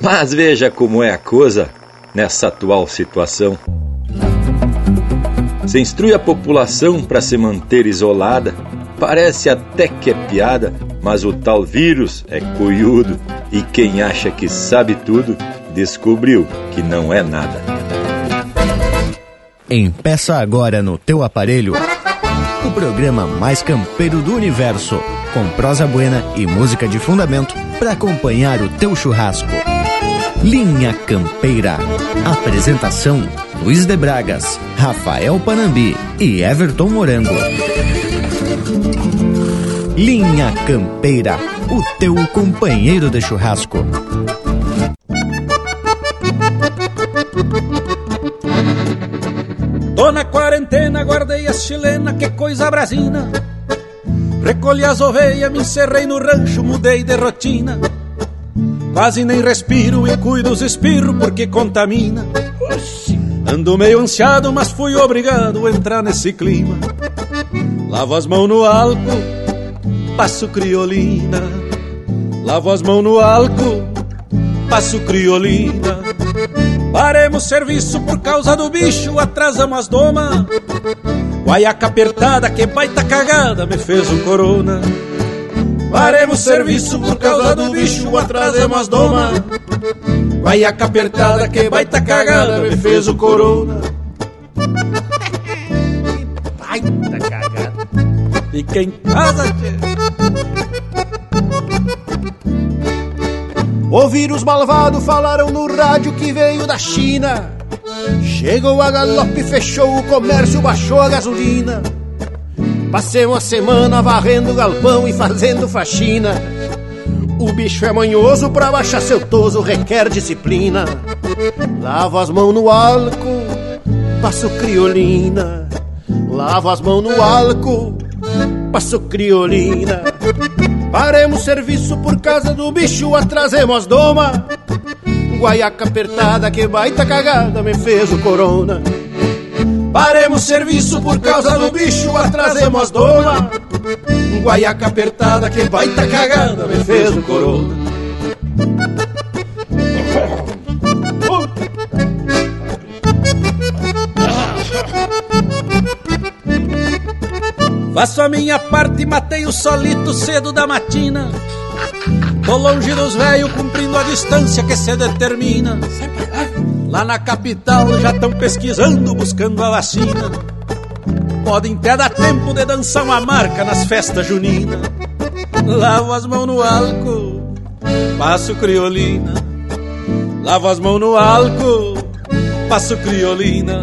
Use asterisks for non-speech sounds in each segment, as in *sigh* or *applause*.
Mas veja como é a coisa nessa atual situação. Se instrui a população para se manter isolada, parece até que é piada, mas o tal vírus é cuiudo e quem acha que sabe tudo descobriu que não é nada. Empeça agora no teu aparelho o programa mais campeiro do universo, com prosa buena e música de fundamento para acompanhar o teu churrasco. Linha Campeira. Apresentação: Luiz de Bragas, Rafael Panambi e Everton Morango. Linha Campeira, o teu companheiro de churrasco. Tô na quarentena, guardei as chilena, que coisa brasina. Recolhi as ovelhas, me encerrei no rancho, mudei de rotina. Quase nem respiro e cuido os espirros porque contamina. Ando meio ansiado, mas fui obrigado a entrar nesse clima. Lavo as mãos no álcool, passo criolina. Lavo as mãos no álcool, passo criolina. Paremos serviço por causa do bicho, atrasamos as doma. Guaiaca apertada, que baita cagada, me fez um corona. Paremos serviço por causa do bicho, atrasamos as doma. Guaiaca apertada, que baita cagada, me fez o corona. Que baita cagada. Fica em casa, tchê. O vírus malvado falaram no rádio que veio da China. Chegou a galope, fechou o comércio, baixou a gasolina. Passei uma semana varrendo galpão e fazendo faxina. O bicho é manhoso, pra baixar seu toso requer disciplina. Lavo as mãos no álcool, passo criolina. Lavo as mãos no álcool, passo criolina. Paremos serviço por causa do bicho, atrasemos as doma. Guaiaca apertada, que baita cagada, me fez o corona. Paremos serviço por causa do bicho, atrasemos as doma. Guaiaca apertada, que baita cagada, me fez o corona. Faço a minha parte e matei o solito cedo da matina. Tô longe dos velhos, cumprindo a distância que se determina. Lá na capital já estão pesquisando, buscando a vacina. Podem até dar tempo de dançar uma marca nas festas juninas. Lavo as mãos no álcool, passo criolina. Lavo as mãos no álcool, passo criolina.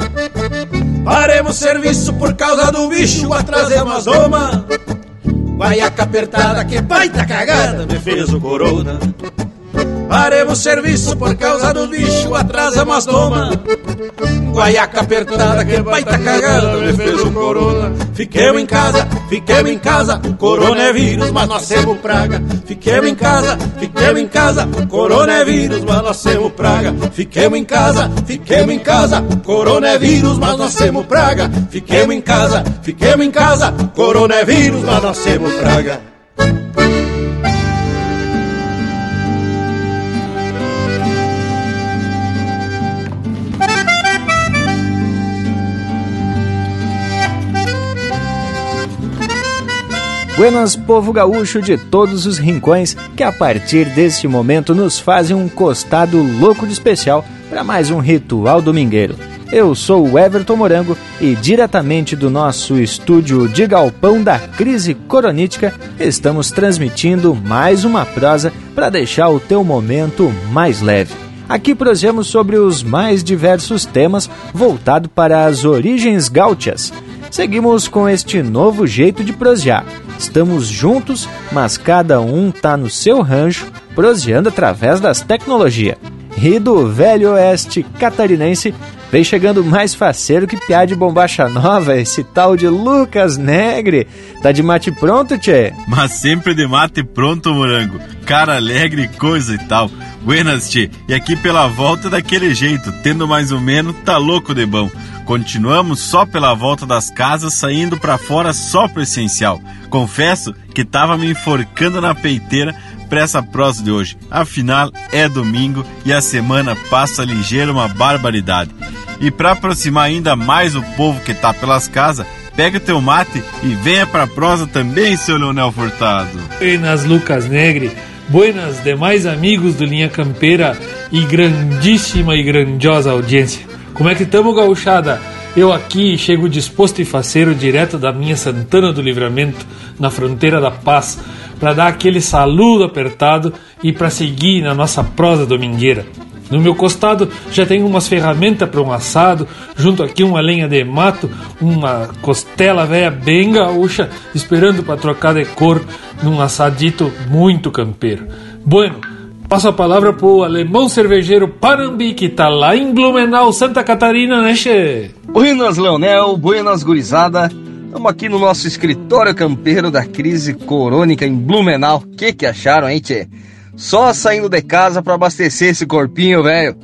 Paremos serviço por causa do bicho, atrasemos as doma. Guaiaca apertada, que baita cagada, me fez o corona. Paremos serviço por causa do bicho, atrasamos as doma. Guaiaca apertada, que baita cagada, me fez corona. Fiquemos em casa, fiquemos em casa, corona é vírus, mas nós temos praga. Fiquemos em casa, fiquemos em casa, corona é vírus, mas nós temos praga. Fiquemos em casa, fiquemos em casa, corona é vírus, mas nós temos praga. Fiquemos em casa, fiquemos em casa, corona é vírus, mas nós temos praga. Buenas, povo gaúcho de todos os rincões, que a partir deste momento nos fazem um costado louco de especial para mais um ritual domingueiro. Eu sou o Everton Morango e diretamente do nosso estúdio de galpão da crise coronítica, estamos transmitindo mais uma prosa para deixar o teu momento mais leve. Aqui prosemos sobre os mais diversos temas voltado para as origens gaúchas. Seguimos com este novo jeito de prosear. Estamos juntos, mas cada um tá no seu rancho, proseando através das tecnologias. E do velho oeste catarinense vem chegando mais faceiro que piá de bombacha nova, esse tal de Lucas Negre. Tá de mate pronto, tchê? Mas sempre de mate pronto, morango. Cara alegre, coisa e tal. Buenas, tchê. E aqui pela volta daquele jeito, tendo mais ou menos, tá louco de bom. Continuamos só pela volta das casas, saindo para fora só pro essencial. Confesso que tava me enforcando na peiteira pra essa prosa de hoje. Afinal, é domingo e a semana passa ligeira uma barbaridade. E para aproximar ainda mais o povo que tá pelas casas, pega o teu mate e venha pra prosa também, seu Leonel Furtado. Buenas, Lucas Negri. Buenas, demais amigos do Linha Campeira e grandíssima e grandiosa audiência. Como é que tamo, gauchada? Eu aqui chego disposto e faceiro direto da minha Santana do Livramento, na fronteira da paz, para dar aquele saludo apertado e para seguir na nossa prosa domingueira. No meu costado já tenho umas ferramentas para um assado, junto aqui uma lenha de mato, uma costela velha bem gaúcha, esperando para trocar de cor num assadito muito campeiro. Bueno, Passo a palavra pro alemão cervejeiro Panambi, que tá lá em Blumenau, Santa Catarina, né, che? Buenas, Leonel, buenas, gurizada. Estamos aqui no nosso escritório campeiro da crise corônica em Blumenau. O que que acharam, hein, tchê? Só saindo de casa para abastecer esse corpinho, velho.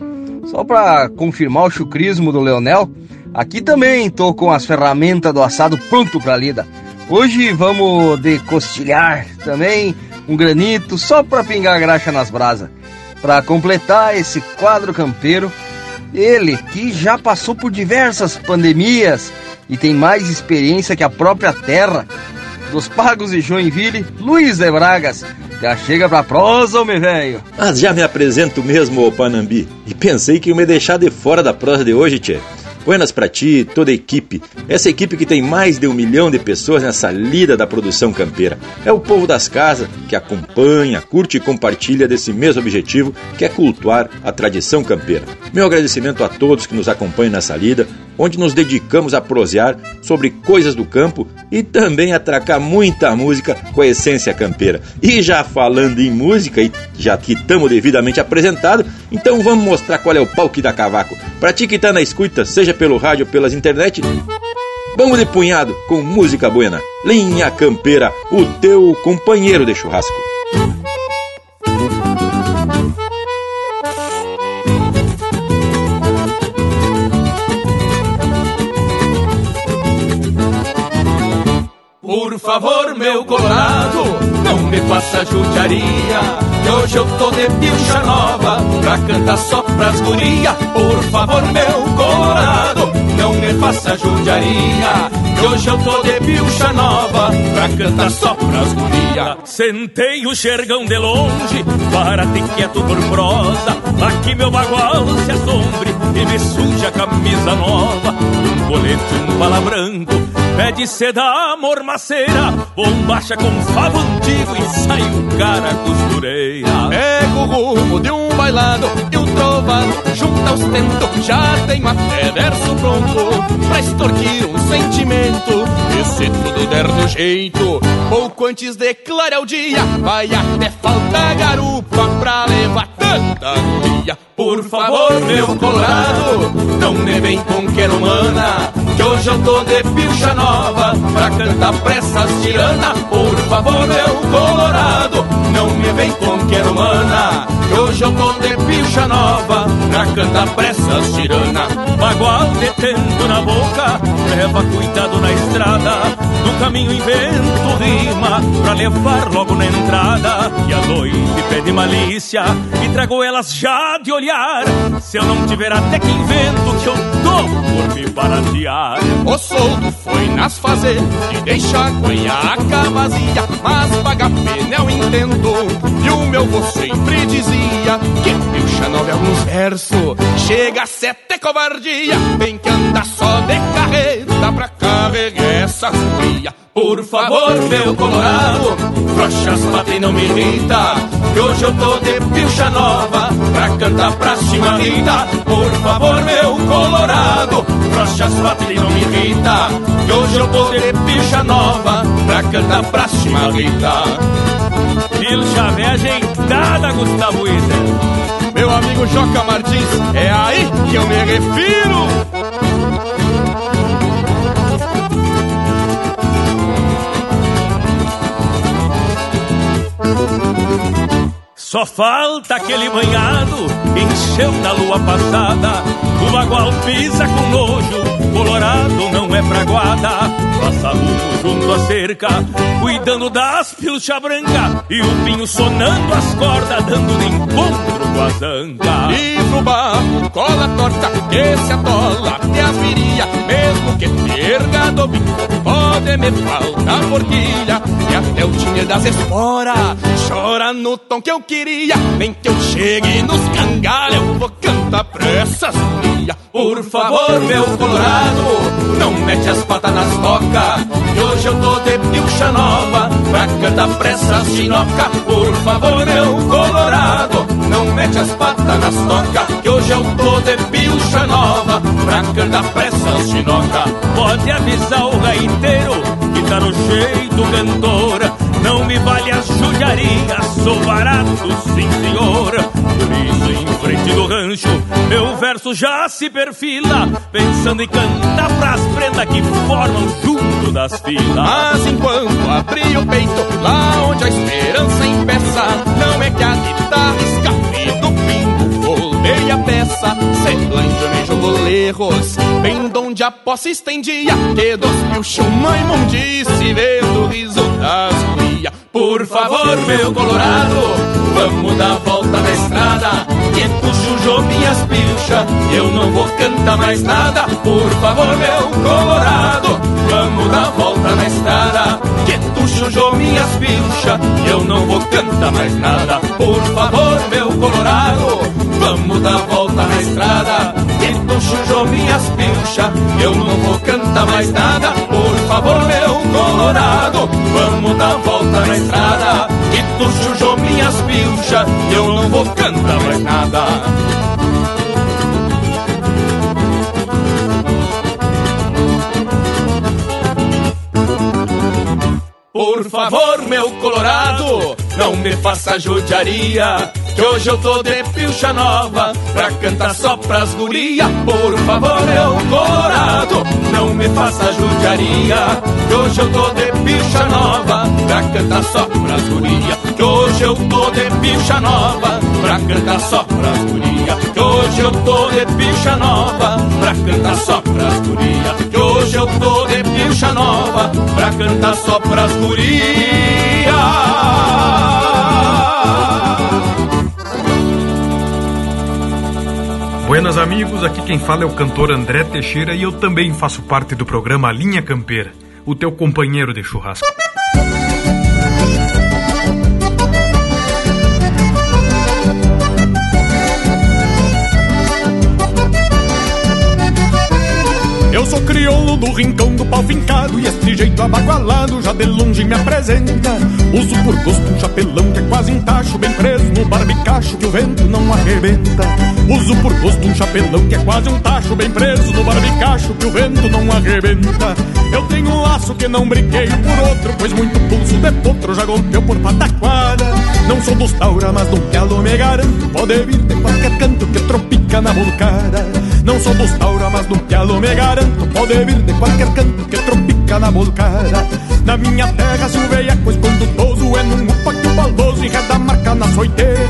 Só para confirmar o chucrismo do Leonel, aqui também tô com as ferramentas do assado pronto pra lida. Hoje vamos de costilhar também um granito só para pingar graxa nas brasas. Para completar esse quadro campeiro, ele que já passou por diversas pandemias e tem mais experiência que a própria terra dos Pagos de Joinville, Luiz de Bragas. Já chega pra prosa, meu velho. Mas já me apresento mesmo, ô Panambi. E pensei que ia me deixar de fora da prosa de hoje, tchê. Buenas para ti, toda a equipe. Essa equipe que tem mais de um milhão de pessoas nessa lida da produção campeira. É o povo das casas que acompanha, curte e compartilha desse mesmo objetivo, que é cultuar a tradição campeira. Meu agradecimento a todos que nos acompanham nessa lida, onde nos dedicamos a prosear sobre coisas do campo e também atracar muita música com a essência campeira. E já falando em música, e já que estamos devidamente apresentados, então vamos mostrar qual é o palco da cavaco. Pra ti que tá na escuta, seja pelo rádio ou pelas internet, vamos de punhado com música buena. Linha Campeira, o teu companheiro de churrasco. Judiaria. Que hoje eu tô de pilcha nova pra cantar só pras guria. Por favor, meu colorado, não me faça judiaria. Que hoje eu tô de pilcha nova pra cantar só pras guria. Sentei o xergão de longe, para ter quieto por prosa. Aqui meu bagual se assombre e me suja a camisa nova. Um colete, um bala branco Pede seda, amor maceira, bombacha com favo antigo e sai o cara costureira. Pega o rumo de um bailado e o trovado junta os tentos. Já tenho até verso pronto pra extorquir um sentimento. E se tudo der no jeito, pouco antes de clarear o dia, vai até faltar garupa pra levar tanta guria. Por favor, meu colorado, não me vem com querumana, que hoje eu tô de pilcha nova pra cantar pressas tirana. Por favor, meu colorado, não me vem com querumana, que hoje eu tô de pilcha nova pra cantar pressas tirana. Bagual detendo na boca, leva cuidado na estrada, no caminho invento rima pra levar logo na entrada. E a noite pede malícia e trago elas já de olhar se eu não tiver até que invento que eu dou por me baratear. O soldo foi nas fazer e deixa a guanhaca vazia, mas paga pena eu entendo. E o meu vô sempre dizia que pilcha nove alguns versos chega a sete covardia, tem que andar só de carreta pra carregar essas cria. Por favor, meu colorado, frouxas batem não me irrita, que hoje eu tô de pilcha nova pra cantar pra chimarrita. Por favor, meu colorado, frouxas batem não me irrita, que hoje eu tô de pilcha nova pra cantar pra chimarrita. Pilcha velha ajeitada, Gustavo Ida. Meu amigo Joca Martins, é aí que eu me refiro. Só falta aquele banhado encheu da lua passada. O bagual pisa com nojo, colorado não é fraguada. Passa rumo junto à cerca, cuidando das pilcha branca. E o pinho sonando as cordas, dando de encontro com a zanga. E pro barro, cola torta, que se atola até as viria. Mesmo que terga do pode me faltar forquilha. E até o tinha das esporas, chora no tom que eu queria. Nem que eu chegue nos cangalhos, vou cantar pra Por favor, meu colorado, não mete as patas nas toca. Que hoje eu tô de pilcha nova, pra cantar pra essas chinoca. Por favor, meu colorado, não mete as patas nas toca. Que hoje eu tô de pilcha nova, pra cantar pra essas chinoca. Pode avisar o gaiteiro, que tá no jeito cantora. Verso já se perfila, pensando em cantar pras prendas que formam junto das filas. Mas enquanto abri o peito, lá onde a esperança empeça, não é que a guitarra pingo, a peça, sem jogou erros, bem donde a posse estendia, que dos mil chuma imundice, vendo o riso das guia. Por favor, meu colorado, vamos dar volta na estrada. Que puxo jo minhas pilchas, eu não vou cantar mais nada. Por favor, meu colorado, vamos dar volta na estrada. Que chujou minhas pilchas, eu não vou cantar mais nada. Por favor, meu colorado, vamos dar volta na estrada. Que tu chujou minhas pilchas, eu não vou cantar mais nada. Por favor, meu colorado, vamos dar volta na estrada. Que tu chujou minhas pilchas, eu não vou cantar mais nada. Por favor, meu colorado, não me faça judiaria. Que hoje eu tô de pilcha nova pra cantar só pras guria. Por favor, meu colorado, não me faça judiaria. Que hoje eu tô de pilcha nova pra cantar só pras guria. Que hoje eu tô de pilcha nova pra cantar só pras guria. Que hoje eu tô de pilcha nova pra cantar só pras guria. Eu tô de pilcha nova pra cantar só pras guria. Buenas amigos, aqui quem fala é o cantor André Teixeira e eu também faço parte do programa Linha Campeira, o teu companheiro de churrasco. Eu sou crioulo do rincão do pau fincado E este jeito abagualado já de longe me apresenta. Uso por gosto um chapelão que é quase um tacho Bem preso no barbicacho que o vento não arrebenta. Uso por gosto um chapelão que é quase um tacho Bem preso no barbicacho que o vento não arrebenta. Eu tenho um laço que não brinquei por outro Pois muito pulso de potro já golpeou por pataquada. Não sou dos taura, mas do galo me garanto Pode vir de qualquer canto que tropica na volcada Não sou dos taura, mas do galo me garanto. Pode vir de qualquer canto que tropica na volcada Na minha terra se o veiaco escondutoso É num upa que o baldoso enreda a marca na soiteira.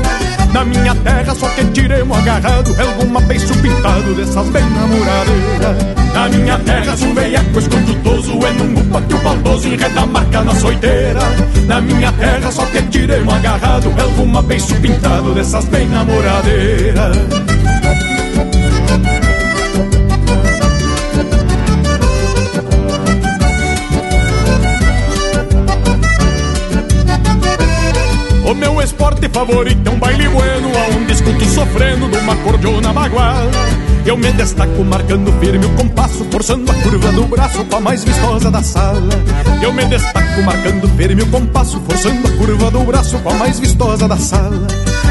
Na minha terra só que tiremos agarrado É alguma beiço pintado dessas bem namoradeiras. Na minha terra se o veiaco escondutoso É num upa que o baldoso enreda a marca na soiteira. Na minha terra só que tiremos agarrado É alguma beiço pintado dessas bem namoradeiras meu esporte favorito é um baile bueno Aonde escuto sofrendo numa cordiona baguala Eu me destaco marcando firme o compasso Forçando a curva do braço pra mais vistosa da sala. Eu me destaco marcando firme o compasso Forçando a curva do braço pra mais vistosa da sala.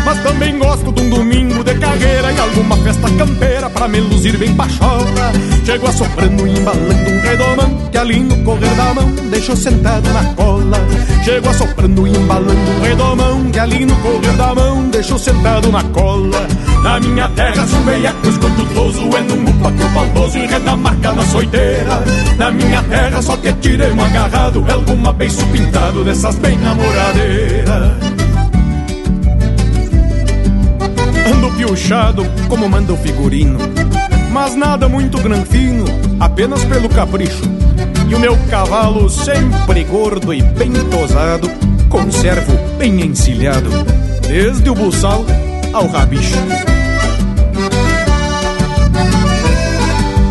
Mas também gosto de um domingo de carreira E alguma festa campeira pra me luzir bem pachola. Chego assoprando e embalando um redomão Que ali no correr da mão deixo sentado na cola Chego assoprando e embalando um redomão que ali no correr da mão deixou sentado na cola. Na minha terra, se um veiaco escondutoso é num upa que o baldoso enreda a marca na soiteira. Na minha terra, só que tiremos agarrado é alguma beiço pintado dessas bem namoradeiras. Ando piochado como manda o figurino mas nada muito granfino, apenas pelo capricho. E o meu cavalo sempre gordo e bem tosado, conservo bem encilhado, desde o buçal ao rabicho.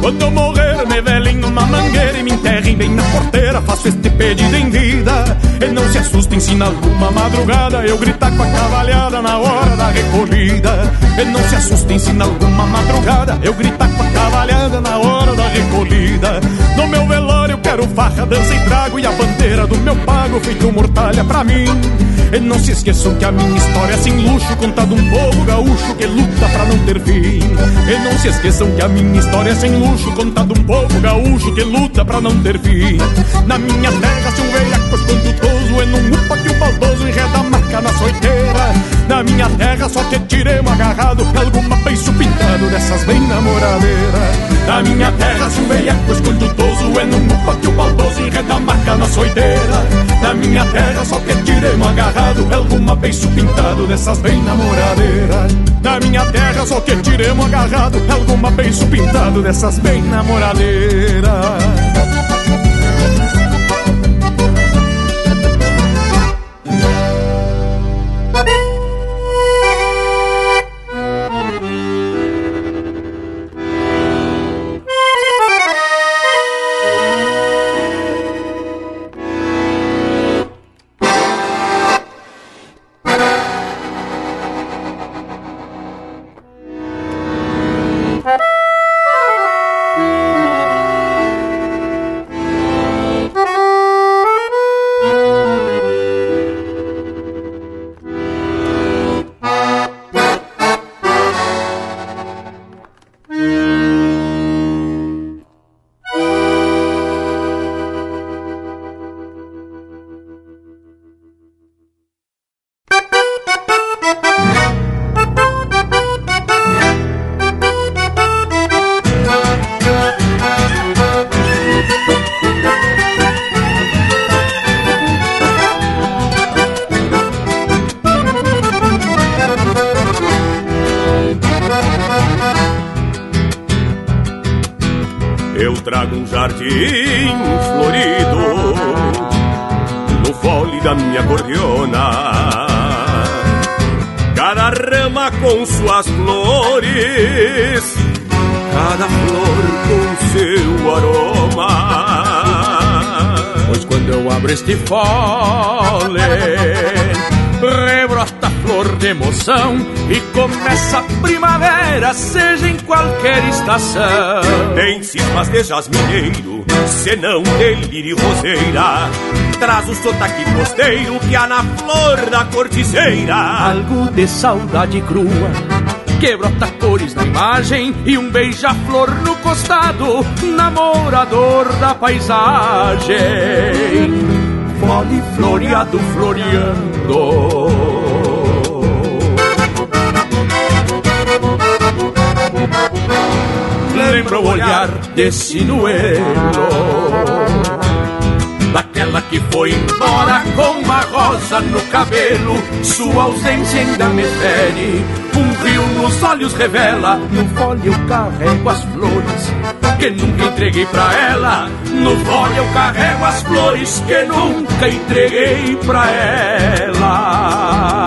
Quando eu morrer, me velem numa mangueira e me enterrem bem na porteira. Faço este pedido em vida. E não se assustem se na alguma madrugada eu gritar com a cavalhada na hora da recolhida. E não se assustem se na alguma madrugada eu gritar com a cavalhada na hora da recolhida. No meu velório quero farra, dança e trago e a bandeira do meu pago feito mortalha pra mim. E não se esqueçam que a minha história é sem luxo, contada um povo gaúcho que luta pra não ter fim. E não se esqueçam que a minha história é sem luxo, contada um povo gaúcho que luta pra não ter fim. Na minha terra, se um velhaco condutoso, e num upa que o baldoso enreda a marca na soiteira. Na minha terra, só que tiremos agarrado, alguma beiço pintado dessas bem namoradeiras. Na minha terra, se um velhaco condutoso, é num upa que o baldoso enreda a marca na soiteira. Na minha terra, só que tiremos agarrado alguma beiço pintado dessas bem namoradeiras. Na minha terra só que tiremos agarrado alguma beiço pintado dessas bem namoradeiras. Tem cismas de jasmineiro, senão de roseira. Traz o sotaque costeiro que há na flor da corticeira. Algo de saudade crua que brota cores na imagem e um beija-flor no costado, namorador da paisagem. Fole floreado floreando lembra o olhar desse sinuelo. Daquela que foi embora com uma rosa no cabelo Sua ausência ainda me fere. Um rio nos olhos revela No fole eu carrego as flores Que nunca entreguei pra ela. No fole eu carrego as flores Que nunca entreguei pra ela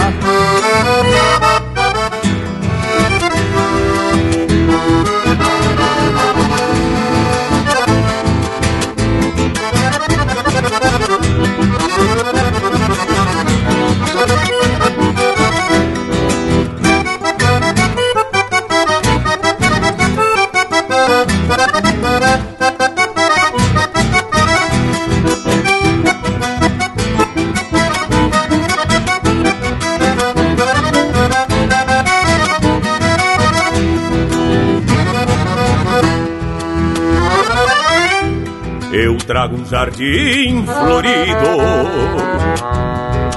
trago um jardim florido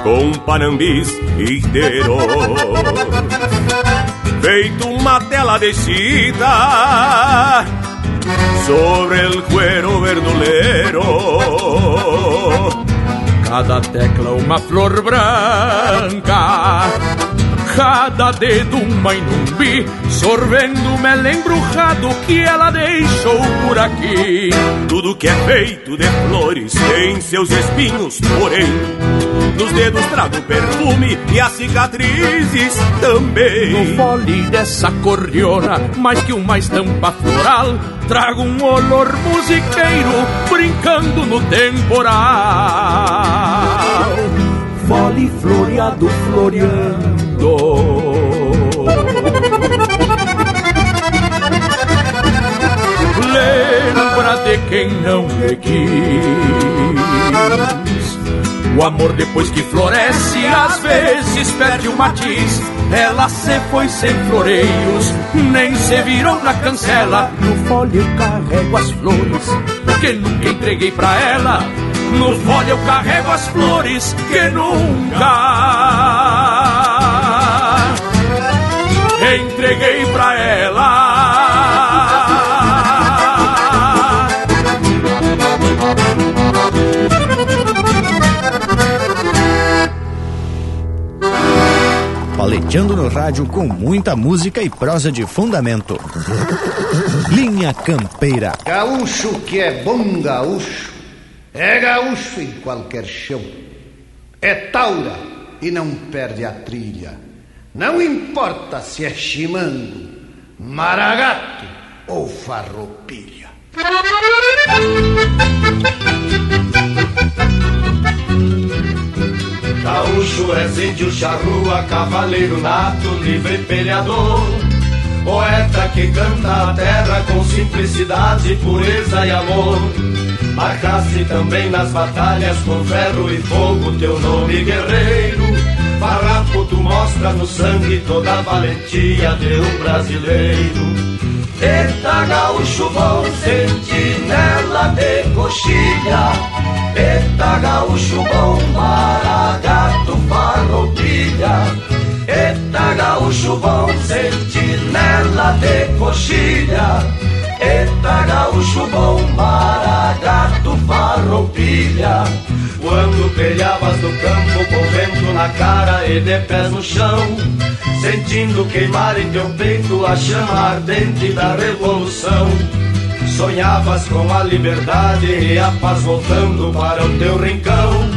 com panambis inteiro. Feito uma tela de chita sobre el cuero verdulero. Cada tecla uma flor branca cada dedo uma inumbi, sorvendo mel embrujado que ela deixou por aqui. Tudo que é feito de flores tem seus espinhos, porém, nos dedos trago perfume e as cicatrizes também. No fole dessa cordiona, mais que uma estampa floral, trago um olor musiqueiro brincando no temporal. Fole floreado floreando. Lembra de quem não me quis o amor depois que floresce às vezes perde o matiz. Ela se foi sem floreios, nem se virou na cancela. No folha eu carrego as flores que nunca entreguei pra ela. No folha eu carrego as flores que nunca entreguei pra ela. paleteando no rádio com muita música e prosa de fundamento. Linha Campeira. Gaúcho que é bom gaúcho, é gaúcho em qualquer chão. É taura e não perde a trilha. Não importa se é chimango, maragato ou farroupilha. Gaúcho é índio, charrua, cavaleiro nato, livre peleador. Poeta que canta a terra com simplicidade, pureza e amor. Marcasse também nas batalhas com ferro e fogo teu nome guerreiro. Farrapo tu mostra no sangue toda a valentia de um brasileiro. Eita gaúcho bom, sentinela de coxilha. Eita gaúcho bom, maragato, farroupilha. Eita gaúcho bom, sentinela de coxilha. Eita gaúcho bom, maragato, farroupilha Quando peleavas no campo com vento na cara e de pés no chão Sentindo queimar em teu peito a chama ardente da revolução. Sonhavas com a liberdade e a paz voltando para o teu rincão.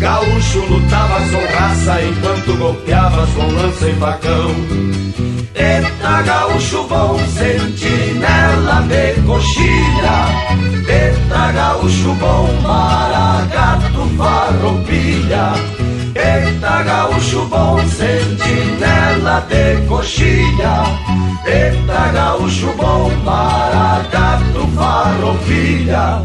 Gaúcho lutavas com raça enquanto golpeavas com lança e facão Eita gaúcho bom, sentinela de coxilha Eita gaúcho bom, maragato, farroupilha. Eita gaúcho bom, sentinela de coxilha Eita gaúcho bom, maragato, farroupilha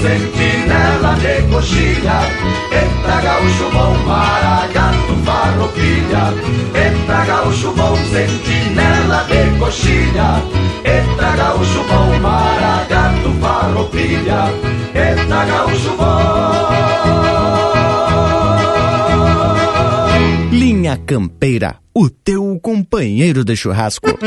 sentinela de coxilha. Eita gaúcho bom, maragato, farroupilha. Eita gaúcho bom, sentinela de coxilha. Eita gaúcho bom, maragato, farroupilha. Eita gaúcho bom. Linha Campeira, o teu companheiro de churrasco.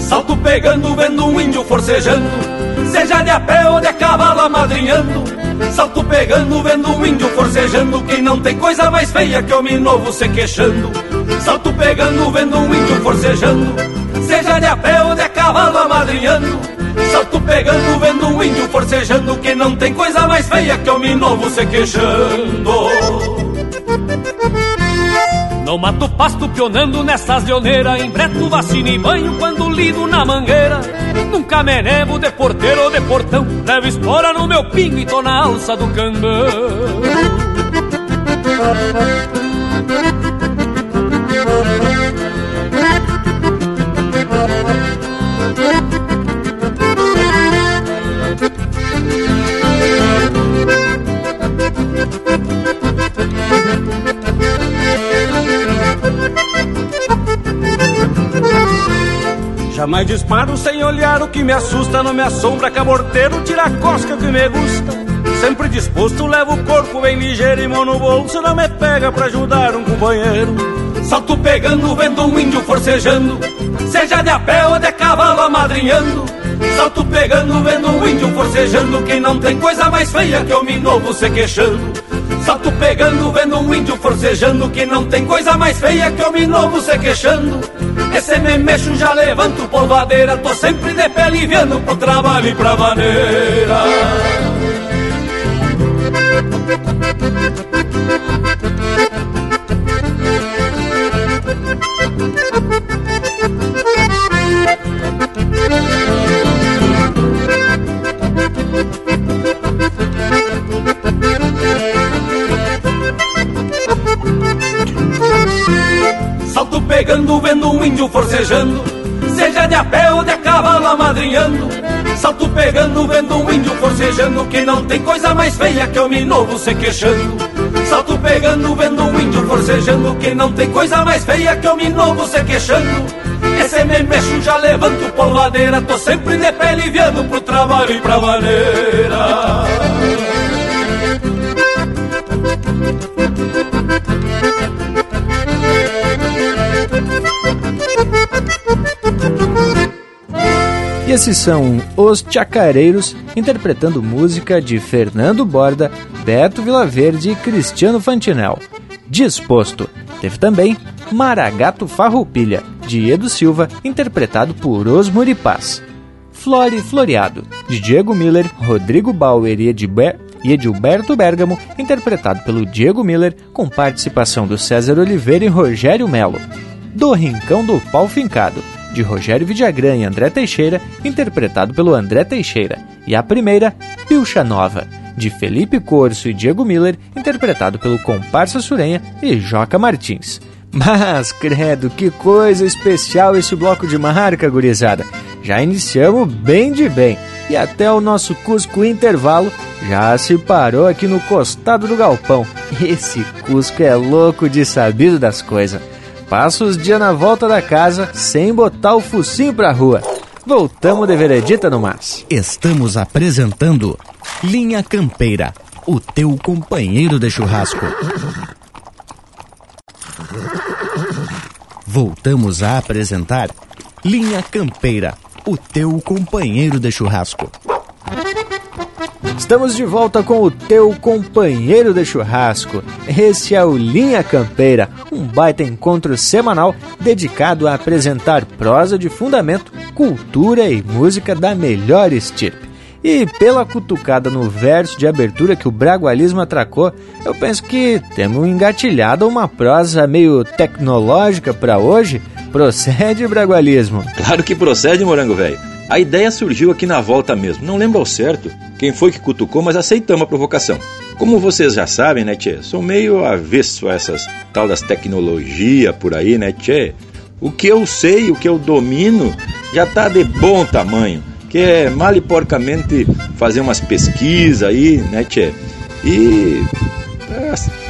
Salto pegando, vendo um índio forcejando, seja de a pé ou de cavalo amadrinhando. Salto pegando, vendo um índio forcejando, que não tem coisa mais feia que homem novo se queixando. Salto pegando, vendo um índio forcejando, seja de a pé ou de cavalo amadrinhando. Salto pegando, vendo índio forcejando, que não tem coisa mais feia que homem novo se queixando. Não mato pasto pionando nessas leoneiras Embreto vacina e banho quando lido na mangueira Nunca me nevo de porteiro ou de portão Levo espora no meu pingo e tô na alça do cambão Jamais disparo sem olhar o que me assusta, não me assombra caborteiro, tira a cosca que me gusta. Sempre disposto, levo o corpo bem ligeiro e mão no bolso, não me pega pra ajudar um companheiro. Salto pegando, vendo um índio forcejando, seja de a pé ou de cavalo amadrinhando. Salto pegando, vendo um índio forcejando, quem não tem coisa mais feia que homem novo se queixando. Salto pegando, vendo um índio forcejando, que não tem coisa mais feia que homem novo se queixando. Esse me mexo, já levanto polvadeira, tô sempre de pé aliviando pro trabalho e pra maneira. Pegando, vendo um índio forcejando, seja de a pé ou de a cavalo amadrinhando. Salto pegando, vendo um índio forcejando, que não tem coisa mais feia que homem novo se queixando. Salto pegando, vendo um índio forcejando, que não tem coisa mais feia que homem novo se queixando. Esse me mexo, já levanto polvadeira, tô sempre de pé aliviando pro trabalho e pra maneira. Esses são os Chacareiros, interpretando música de Fernando Borda, Beto Vilaverde e Cristiano Fantinel. Disposto. Teve também Maragato Farroupilha, de Edo Silva, interpretado por Os Muripás. Flore Floreado, de Diego Miller, Rodrigo Bauer e Edilber e Edilberto Bergamo, interpretado pelo Diego Miller, com participação do César Oliveira e Rogério Melo. Do Rincão do Pau Fincado, de Rogério Vidagrã e André Teixeira, interpretado pelo André Teixeira. E a primeira, Pilcha Nova, de Felipe Corso e Diego Miller, interpretado pelo Comparsa Surenha e Joca Martins. Mas, credo, que coisa especial esse bloco de marca, gurizada. Já iniciamos bem de bem. E até o nosso Cusco Intervalo já se parou aqui no costado do galpão. Esse Cusco é louco de sabido das coisas. Passa os dias na volta da casa sem botar o focinho pra rua. Voltamos de veredita no mas. Estamos apresentando Linha Campeira, o teu companheiro de churrasco. Voltamos a apresentar Linha Campeira, o teu companheiro de churrasco. Estamos de volta com o teu companheiro de churrasco. Esse é o Linha Campeira, um baita encontro semanal dedicado a apresentar prosa de fundamento, cultura e música da melhor estirpe. E pela cutucada no verso de abertura que o Bragualismo atracou, eu penso que temos engatilhado uma prosa meio tecnológica para hoje. Procede, Bragualismo? Claro que procede, Morango Velho. A ideia surgiu aqui na volta mesmo. Não lembro ao certo quem foi que cutucou, mas aceitamos a provocação. Como vocês já sabem, né, Tchê? Sou meio avesso a essas tal das tecnologia por aí, né, Tchê? O que eu sei, o que eu domino, já tá de bom tamanho. Que é mal e porcamente fazer umas pesquisas aí, né, Tchê? E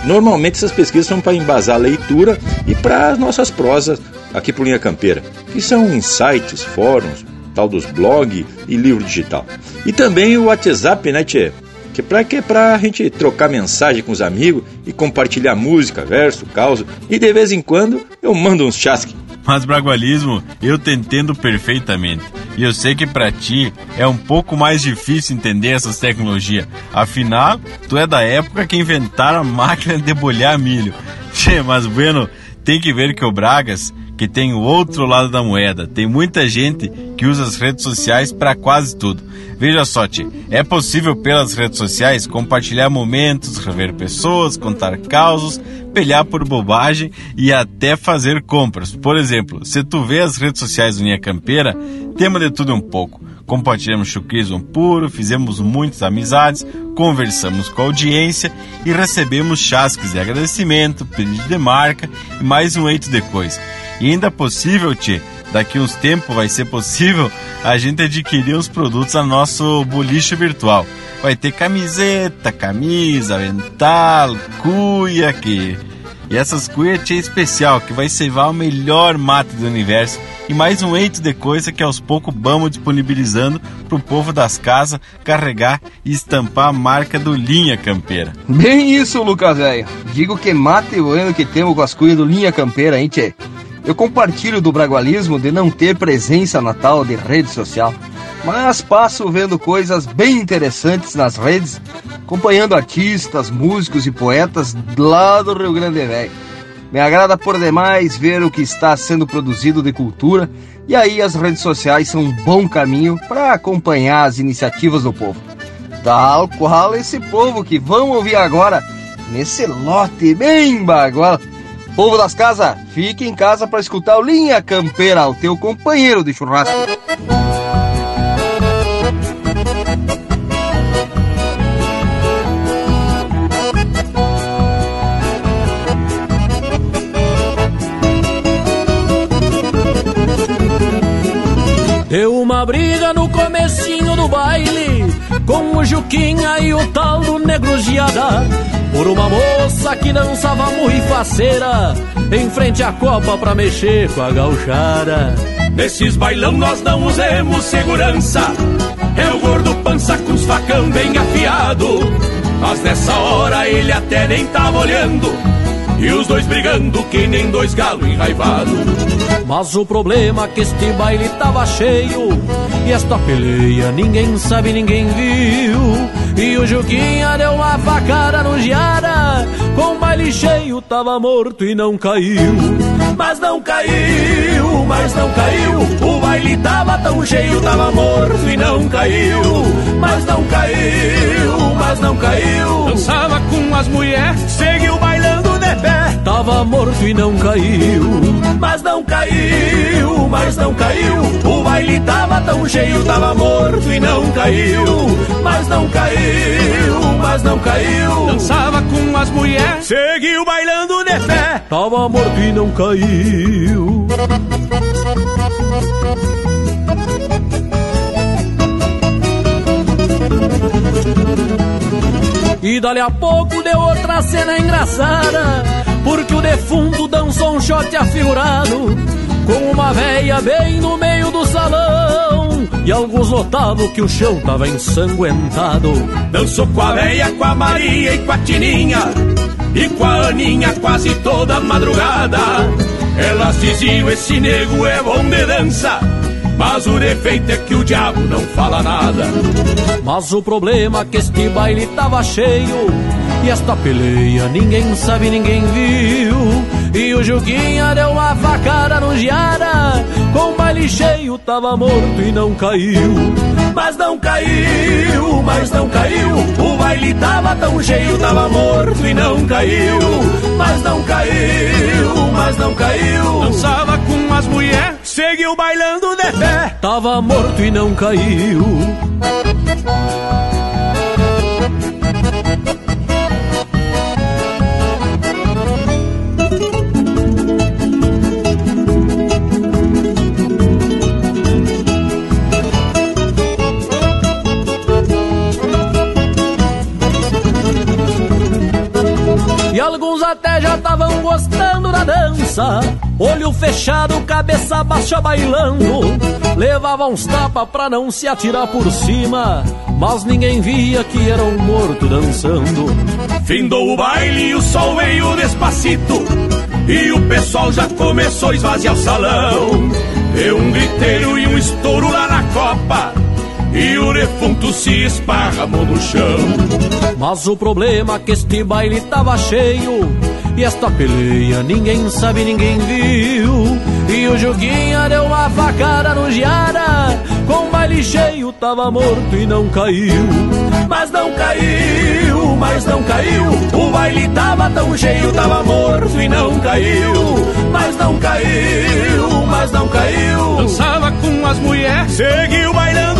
normalmente essas pesquisas são para embasar a leitura e para as nossas prosas aqui por Linha Campeira, que são sites, fóruns, tal dos blogs e livro digital. E também o WhatsApp, né, Tchê? Que pra que pra gente trocar mensagem com os amigos e compartilhar música, verso, causa, e de vez em quando eu mando uns chasque. Mas bragualismo eu te entendo perfeitamente. E eu sei que para ti é um pouco mais difícil entender essas tecnologias. Afinal, tu é da época que inventaram a máquina de bolhar milho. *laughs* Tchê, mas bueno, tem que ver que o Bragas que tem o outro lado da moeda. Tem muita gente que usa as redes sociais para quase tudo. Veja só, tia, é possível pelas redes sociais compartilhar momentos, rever pessoas, contar causos, pelhar por bobagem e até fazer compras. Por exemplo, se tu vê as redes sociais do Linha Campeira, temos de tudo um pouco. Compartilhamos chucrismo puro, fizemos muitas amizades, conversamos com a audiência e recebemos chasques de agradecimento, pedido de marca e mais um eito de coisa. E ainda é possível, Tchê, daqui uns tempos vai ser possível a gente adquirir os produtos a nosso boliche virtual. Vai ter camiseta, camisa, avental, cuia, que E essas cuias é especial, que vai cevar o melhor mate do universo e mais um eito de coisa que aos poucos vamos disponibilizando pro povo das casas carregar e estampar a marca do Linha Campeira. Bem isso, Lucas velho. Digo que mate o ano que temos com as cuias do Linha Campeira, hein, tchê? Eu compartilho do bragualismo de não ter presença na tal de rede social, mas passo vendo coisas bem interessantes nas redes, acompanhando artistas, músicos e poetas lá do Rio Grande Velho. Me agrada por demais ver o que está sendo produzido de cultura e aí as redes sociais são um bom caminho para acompanhar as iniciativas do povo. Tal qual esse povo que vão ouvir agora nesse lote bem bagual Povo das casas, fique em casa para escutar o Linha Campeira, o teu companheiro de churrasco. Deu uma briga no comecinho do baile Com o Juquinha e o tal do Negro Giada. Por uma moça que dançava muito faceira Em frente à copa pra mexer com a gauchada. Nesses bailão nós não usemos segurança. É o gordo pança com os facão bem afiado. Mas nessa hora ele até nem tava olhando e os dois brigando que nem dois galos enraivados. Mas o problema é que este baile tava cheio E esta peleia ninguém sabe, ninguém viu. E o Juquinha deu uma facada no Giara Com o baile cheio tava morto e não caiu. Mas não caiu, mas não caiu O baile tava tão cheio, tava morto e não caiu. Mas não caiu, mas não caiu. Dançava com as mulheres, seguiu Tava morto e não caiu. Mas não caiu, mas não caiu. O baile tava tão cheio, tava morto e não caiu. Mas não caiu, mas não caiu. Dançava com as mulheres, seguiu bailando de pé. Tava morto e não caiu. E dali a pouco deu outra cena engraçada Porque o defunto dançou um shot afigurado Com uma véia bem no meio do salão E alguns notavam que o chão tava ensanguentado Dançou com a véia, com a Maria e com a Tininha E com a Aninha quase toda madrugada Elas diziam, esse nego é bom de dança mas o defeito é que o diabo não fala nada. Mas o problema é que este baile tava cheio E esta peleia ninguém sabe, ninguém viu. E o Juquinha deu uma facada no Giara Com o baile cheio tava morto e não caiu. Mas não caiu, mas não caiu. O baile tava tão cheio, tava morto e não caiu. Mas não caiu, mas não caiu. Dançava com as mulheres, seguiu bailando de pé. Tava morto e não caiu estavam gostando da dança. Olho fechado, cabeça baixa bailando. Levava uns tapas pra não se atirar por cima. Mas ninguém via que era um morto dançando. Findou o baile e o sol veio despacito. E o pessoal já começou a esvaziar o salão. Deu um griteiro e um estouro lá na copa. E o defunto se esparramou no chão. Mas o problema é que este baile tava cheio E esta peleia ninguém sabe, ninguém viu. E o Juquinha deu uma facada no Giara Com o baile cheio tava morto e não caiu. Mas não caiu, mas não caiu O baile tava tão cheio, tava morto e não caiu. Mas não caiu, mas não caiu. Dançava com as mulheres, seguiu bailando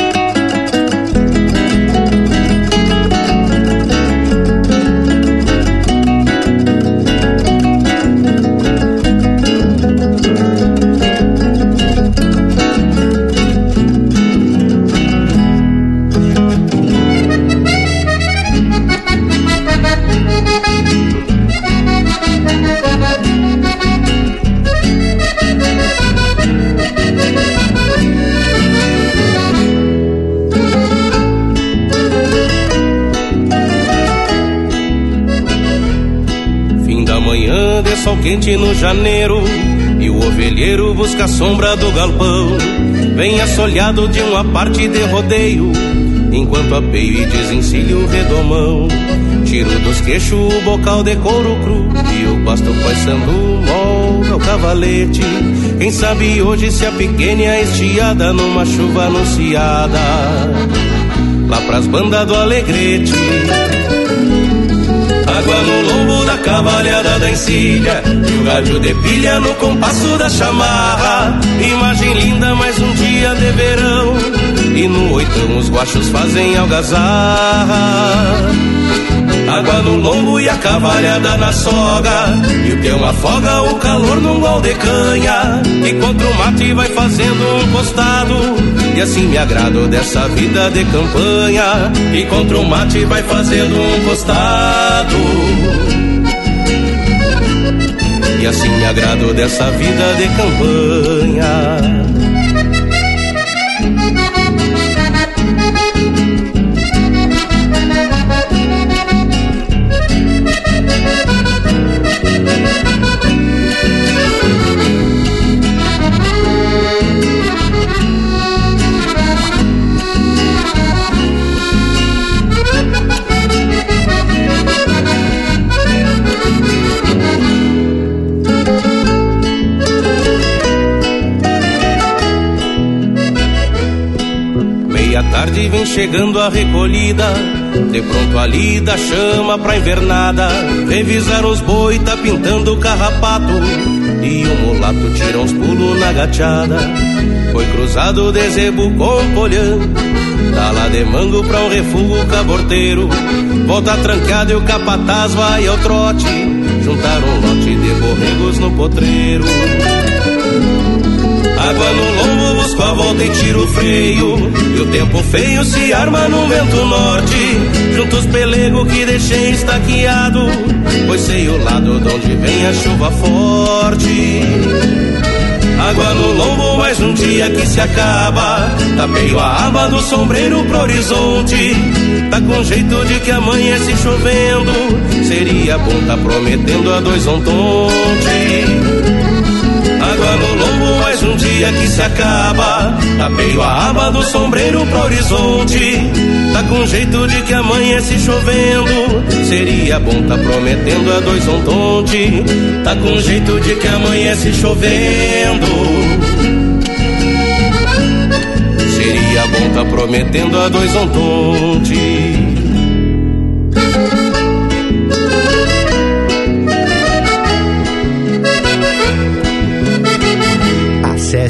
Quente no janeiro e o ovelheiro busca a sombra do galpão. Vem assolhado de uma parte de rodeio, enquanto apeio e desencilho o redomão. Tiro dos queixos o bocal de couro cru e o pasto paisando molda o cavalete. Quem sabe hoje se a pequena estiada numa chuva anunciada lá pras bandas do Alegrete. Água no lombo da cavalhada da encilha. E o rádio de pilha no compasso da chamarra. Imagem linda, mais um dia de verão. E no oitão os guachos fazem algazarra Água no lombo e a cavalhada na soga. E o peão afoga o calor num gol de canha. E contra o mate vai fazendo um costado. E assim me agrado dessa vida de campanha. E contra o mate vai fazendo um costado. E assim me agrado dessa vida de campanha tarde vem chegando a recolhida, de pronto a lida chama pra invernada. Revisar os boi, tá pintando o carrapato, e o mulato tira uns pulos na gachada. Foi cruzado de zebu com polhão, tá lá de mango pra um refúgio caborteiro. Volta trancado e o capataz vai ao trote, juntar um lote de borregos no potreiro. Água no lombo, busco a volta e tiro o freio. E o tempo feio se arma no vento norte. Junto os pelegos que deixei estaqueado. Pois sei o lado de onde vem a chuva forte. Água no lombo, mais um dia que se acaba. Tá meio a aba do sombreiro pro horizonte. Tá com jeito de que amanhece chovendo. Seria bom tá prometendo a dois ontonte. No lombo, mais um dia que se acaba. Tapeio a aba do sombreiro pro horizonte. Tá com jeito de que amanhece chovendo. Seria bom tá prometendo a dois ontonte. Tá com jeito de que amanhece chovendo. Seria bom tá prometendo a dois ontonte.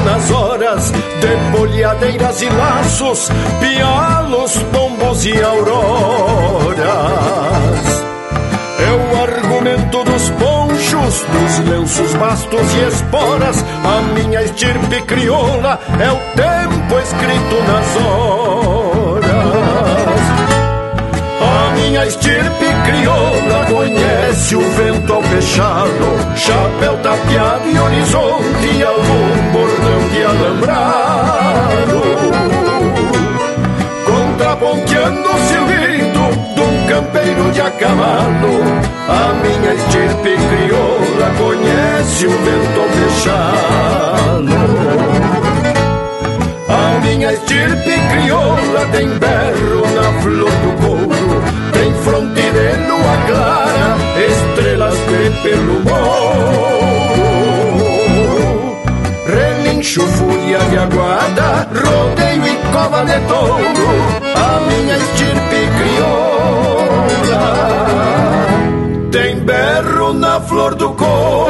nas horas de bolhadeiras e laços, pialos, pombos e auroras. É o argumento dos ponchos dos lenços, bastos e esporas. A minha estirpe crioula é o tempo escrito nas horas. Minha estirpe crioula conhece o vento ao fechado, chapéu tapeado e horizonte algum bordão de alambrado. Contraponteando o silbido de um campeiro de a a minha estirpe crioula conhece o vento ao fechado. A minha estirpe crioula tem berro na flor do couro, fronte de lua clara, estrelas de pelo morro. Relincho, fúria de aguada, rodeio e cova de touro, a minha estirpe crioula tem berro na flor do couro.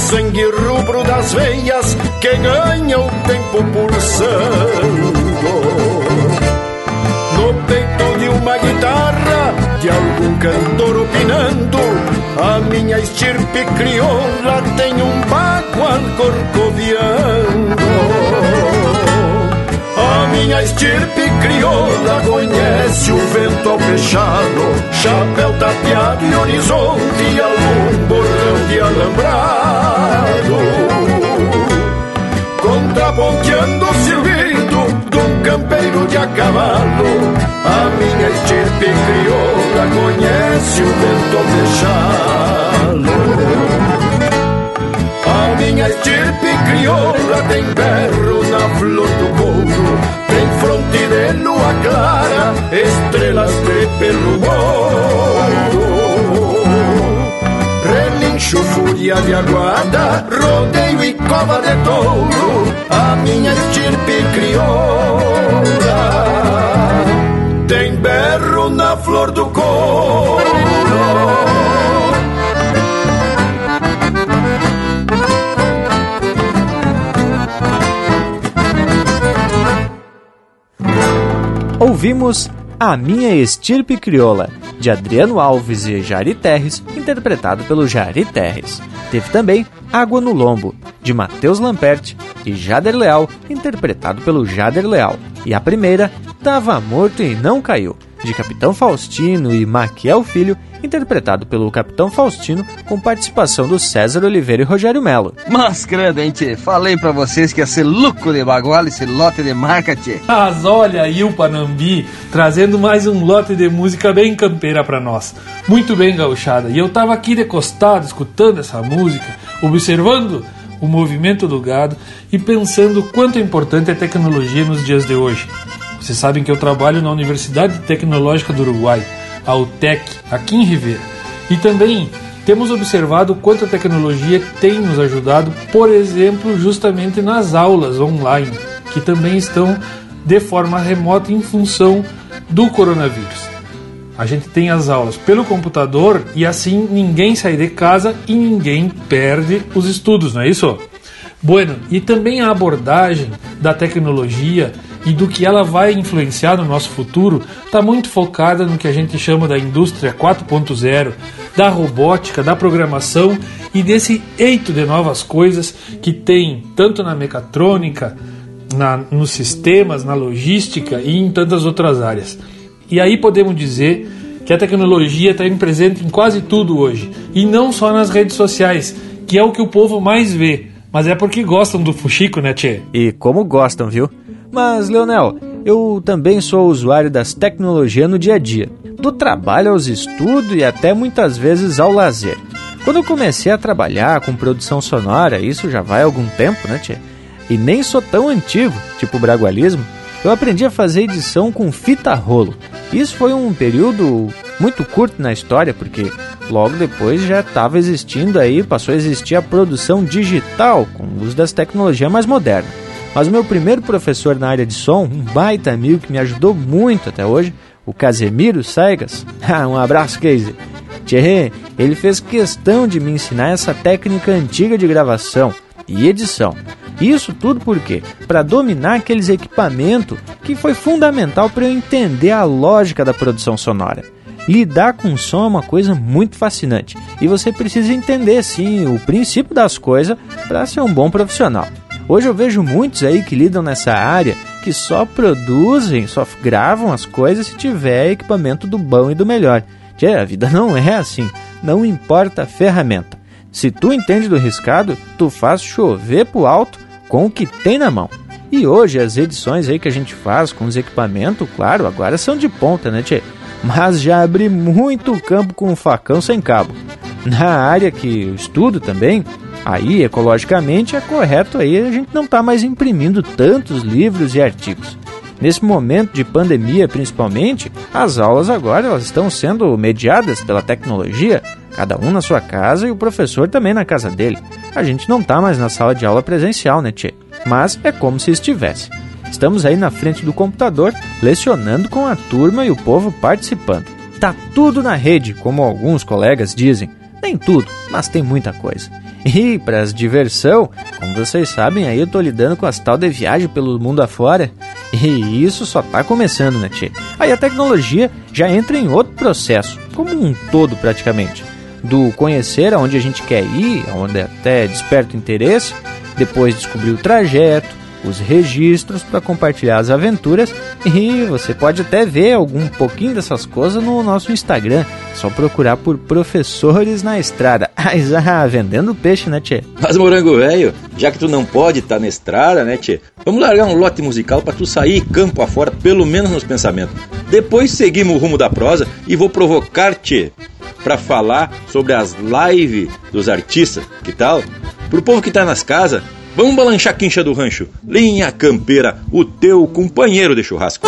sangue rubro das veias que ganha o tempo pulsando. No peito de uma guitarra, de algum cantor opinando, a minha estirpe crioula tem um bagual corcoviando. Minha estirpe crioula conhece o vento ao fechado, chapéu tapeado e horizonte algum bordão de alambrado. Contraponteando o silbido de um campeiro de a cavalo, a minha estirpe crioula conhece o vento ao fechado. A minha estirpe crioula tem berro na flor do couro, fronte de lua clara, estrelas de pelo. Relincho, fúria de aguada, rodeio e cova de touro, a minha estirpe crioula tem berro na flor do couro. Ouvimos A Minha Estirpe Crioula, de Adriano Alves e Jari Terres, interpretado pelo Jari Terres. Teve também Água no Lombo, de Matheus Lamperti e Jader Leal, interpretado pelo Jader Leal. E a primeira, Tava Morto e Não Caiu, de Capitão Faustino e Maquiel Filho, interpretado pelo Capitão Faustino, com participação do César Oliveira e Rogério Melo. Mas, hein, tchê? Falei pra vocês que ia ser louco de bagual esse lote de marca, tchê. Mas olha aí o Panambi, trazendo mais um lote de música bem campeira pra nós. Muito bem gauchada. E eu tava aqui decostado, escutando essa música, observando o movimento do gado e pensando quanto é importante a tecnologia nos dias de hoje. Vocês sabem que eu trabalho na Universidade Tecnológica do Uruguai, a UTEC, aqui em Ribeira. E também temos observado quanto a tecnologia tem nos ajudado, por exemplo, justamente nas aulas online, que também estão de forma remota em função do coronavírus. A gente tem as aulas pelo computador e assim ninguém sai de casa e ninguém perde os estudos, não é isso? Bueno, e também a abordagem da tecnologia e do que ela vai influenciar no nosso futuro está muito focada no que a gente chama da indústria 4.0, da robótica, da programação e desse eito de novas coisas que tem tanto na mecatrônica, na, nos sistemas, na logística e em tantas outras áreas. E aí podemos dizer que a tecnologia está presente em quase tudo hoje, e não só nas redes sociais, que é o que o povo mais vê, mas é porque gostam do fuxico, né, Tchê? E como gostam, viu? Mas, Leonel, eu também sou usuário das tecnologias no dia a dia, do trabalho aos estudos e até muitas vezes ao lazer. Quando eu comecei a trabalhar com produção sonora, isso já vai algum tempo, né, tia? E nem sou tão antigo, tipo o bragualismo, eu aprendi a fazer edição com fita rolo. Isso foi um período muito curto na história, porque logo depois já estava existindo aí, passou a existir a produção digital com o uso das tecnologias mais modernas. Mas o meu primeiro professor na área de som, um baita amigo que me ajudou muito até hoje, o Casemiro Saigas. *laughs* Ah, um abraço, Casey. Tchê, ele fez questão de me ensinar essa técnica antiga de gravação e edição. Isso tudo por quê? Para dominar aqueles equipamentos que foi fundamental para eu entender a lógica da produção sonora. Lidar com som é uma coisa muito fascinante e você precisa entender sim o princípio das coisas para ser um bom profissional. Hoje eu vejo muitos aí que lidam nessa área que só produzem, só gravam as coisas se tiver equipamento do bom e do melhor. Tchê, a vida *laughs* não é assim. Não importa a ferramenta. Se tu entende do riscado, tu faz chover pro alto com o que tem na mão. E hoje as edições aí que a gente faz com os equipamentos, claro, agora são de ponta, né, tchê? Mas já abri muito campo com um facão sem cabo. Na área que eu estudo também, Aí, ecologicamente, é correto aí a gente não tá mais imprimindo tantos livros e artigos. Nesse momento de pandemia, principalmente, as aulas agora elas estão sendo mediadas pela tecnologia, cada um na sua casa e o professor também na casa dele. A gente não tá mais na sala de aula presencial, né, tchê? Mas é como se estivesse. Estamos aí na frente do computador, lecionando com a turma e o povo participando. Tá tudo na rede, como alguns colegas dizem. Nem tudo, mas tem muita coisa. E para as diversão, como vocês sabem, aí eu tô lidando com as tal de viagem pelo mundo afora. E isso só tá começando, né, tchê? Aí a tecnologia já entra em outro processo, como um todo praticamente. Do conhecer aonde a gente quer ir, aonde até desperta interesse, depois descobrir o trajeto, os registros para compartilhar as aventuras e você pode até ver algum pouquinho dessas coisas no nosso Instagram. Só procurar por Professores na Estrada. *laughs* Ah, vendendo peixe, né, Tchê? Mas, morango velho, já que tu não pode estar tá na estrada, né, Tchê? Vamos largar um lote musical para tu sair campo afora, pelo menos nos pensamentos. Depois seguimos o rumo da prosa e vou provocar, Tchê, para falar sobre as lives dos artistas, que tal? Pro povo que tá nas casas, Vamos balançar a quincha do rancho. Linha Campeira, o teu companheiro de churrasco.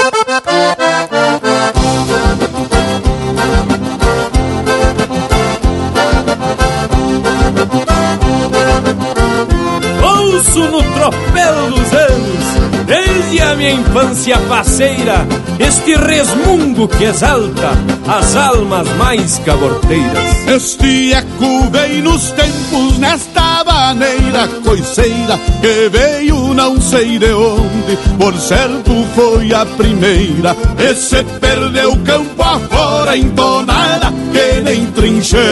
Ouço no tropel dos anos, desde a minha infância faceira, este resmungo que exalta as almas mais caborteiras. Este eco vem nos tempos nesta maneira coiceira que veio não sei de onde, por certo foi a primeira. E se perdeu campo afora entonada que nem trincheira.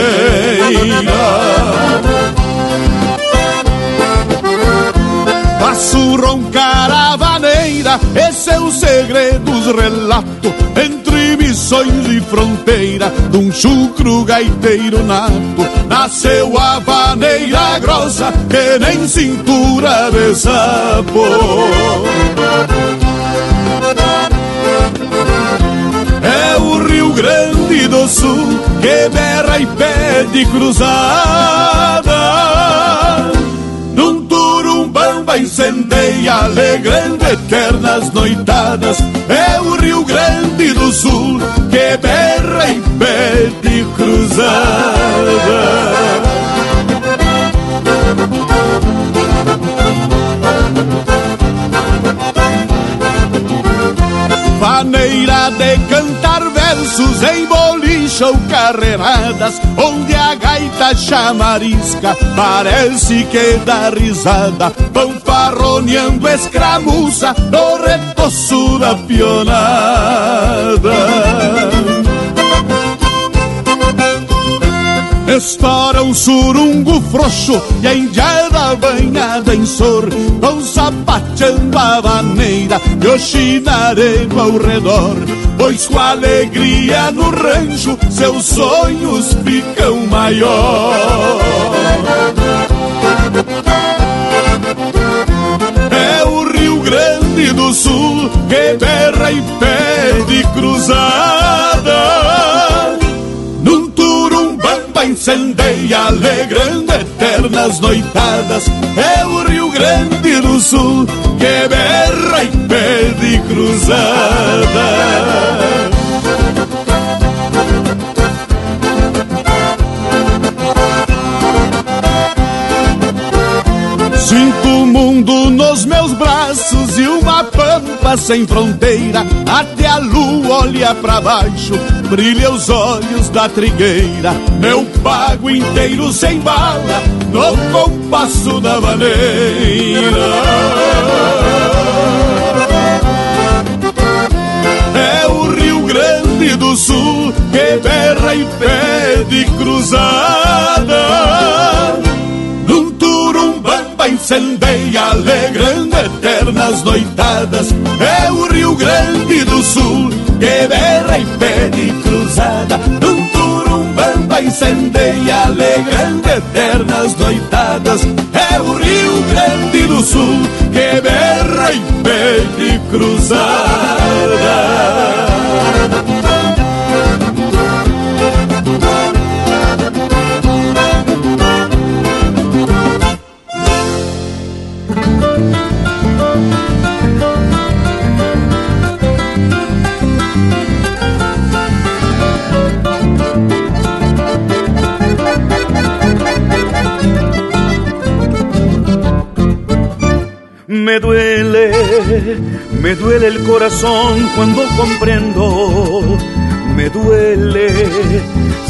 Faço roncar a vaneira e seus segredos relato entre missões e fronteira de um chucro gaiteiro nato. Nasceu a vaneira grossa que nem cintura de sapo. É o Rio Grande do Sul que berra e pede cruzada incendeia, alegrando eternas noitadas. É o Rio Grande do Sul que berra e pede cruzada. Maneira de cantar versos em boliche ou carreiradas, onde a gaita chamarisca parece que dá risada, vão farroneando escramuça no retoço da pionada. Estoura um surungo frouxo e a indiada banhada em sor Vão sapateando a vaneira e o chinareiro ao redor Pois com alegria no rancho seus sonhos ficam maior É o Rio Grande do Sul que berra e pede cruzada. Incendeia, alegrando eternas noitadas. É o Rio Grande do Sul que berra e pede cruzada. Sinto o mundo nos meus braços e uma sem fronteira. Até a lua olha pra baixo, brilha os olhos da trigueira. Meu pago inteiro sem bala, no compasso da maneira. É o Rio Grande do Sul que berra e pede cruzada incendeia, alegrando eternas noitadas. É o Rio Grande do Sul que berra e pede cruzada. Num turumbamba incendeia, alegrando eternas noitadas. É o Rio Grande do Sul que berra e pede cruzada. Me duele, me duele el corazón cuando comprendo, me duele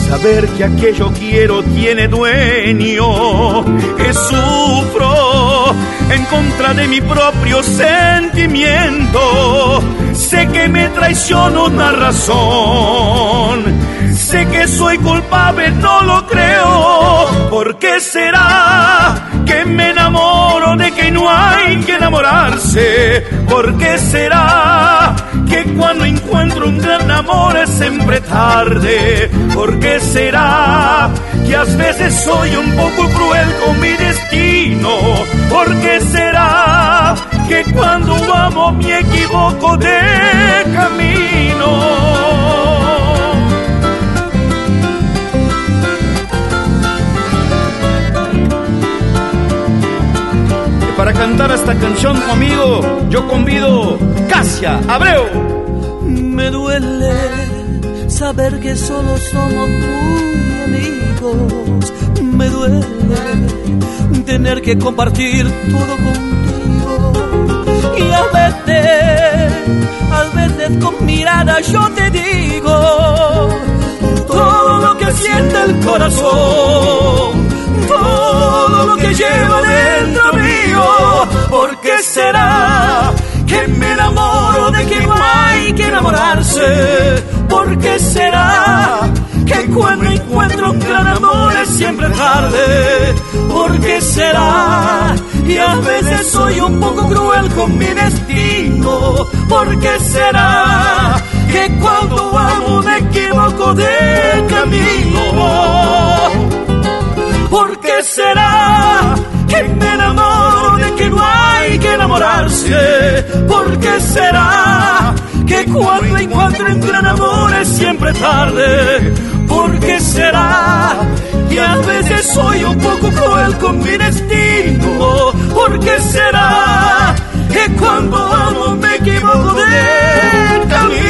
saber que aquello quiero tiene dueño, que sufro en contra de mi propio sentimiento, sé que me traiciono una razón, sé que soy culpable, no lo creo, ¿por qué será? Que me enamoro de que no hay que enamorarse. ¿Por qué será que cuando encuentro un gran amor es siempre tarde? ¿Por qué será que a veces soy un poco cruel con mi destino? ¿Por qué será que cuando amo me equivoco de camino? Para cantar esta canción conmigo, yo convido Casia Abreu. Me duele saber que solo somos muy amigos. Me duele tener que compartir todo contigo. Y a veces, a veces con mirada yo te digo todo lo que siente el corazón todo lo que llevo dentro mío. ¿Por qué será que me enamoro de que no hay que enamorarse? ¿Por qué será que cuando encuentro un gran amor es siempre tarde? ¿Por qué será? Y a veces soy un poco cruel con mi destino. ¿Por qué será? Que cuando amo me equivoco de camino. ¿Por qué será que me enamoro de que no hay que enamorarse? ¿Por qué será que cuando encuentro un gran amor es siempre tarde? ¿Por qué será que a veces soy un poco cruel con mi destino? ¿Por qué será que cuando amo me equivoco de camino?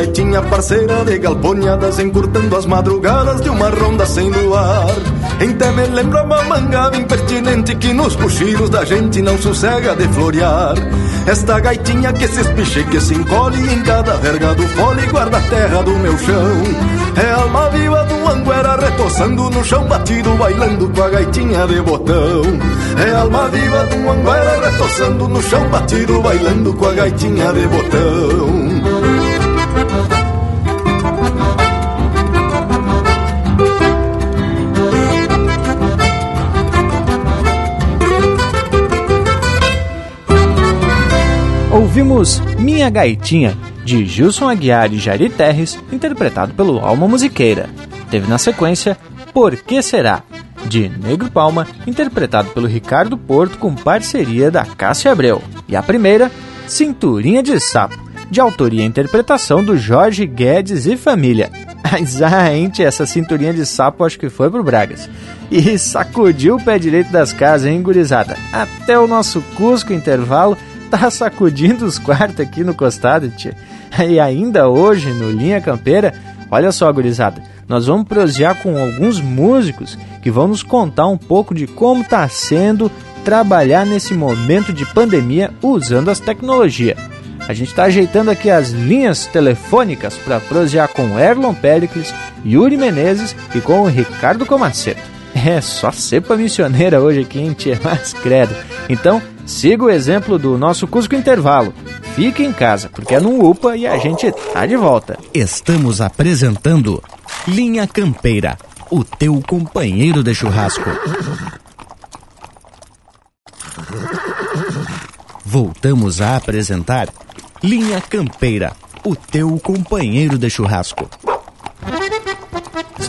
Gaitinha parceira de galponhadas encurtando as madrugadas de uma ronda sem luar. Então me lembra uma mangada impertinente que nos cochilos da gente não sossega de florear. Esta gaitinha que se espiche, que se encolhe em cada verga do fole guarda a terra do meu chão. É alma viva do anguera retoçando no chão batido, bailando com a gaitinha de botão. É alma viva do anguera retoçando no chão batido, bailando com a gaitinha de botão. Ouvimos Minha Gaitinha, de Gilson Aguiar e Jari Terres, interpretado pelo Alma Musiqueira. Teve na sequência Por Que Será, de Negro Palma, interpretado pelo Ricardo Porto com parceria da Cássia Abreu. E a primeira, Cinturinha de Sapo, de autoria e interpretação do Jorge Guedes e família. *laughs* Mas, ah, ente, essa cinturinha de sapo acho que foi pro Bragas. E sacudiu o pé direito das casas, hein, gurizada? Até o nosso Cusco intervalo tá sacudindo os quartos aqui no costado, tia. E ainda hoje, no Linha Campeira, olha só, gurizada, nós vamos prosear com alguns músicos que vão nos contar um pouco de como tá sendo trabalhar nesse momento de pandemia usando as tecnologias. A gente está ajeitando aqui as linhas telefônicas para prosear com Erlon Pericles, Yuri Menezes e com o Ricardo Comaceto. *laughs* É só cepa missioneira hoje aqui, hein, tia? *laughs* Mas credo. Então, Siga o exemplo do nosso Cusco Intervalo. Fique em casa, porque é no UPA e a gente tá de volta. Estamos apresentando Linha Campeira, o teu companheiro de churrasco. Voltamos a apresentar Linha Campeira, o teu companheiro de churrasco.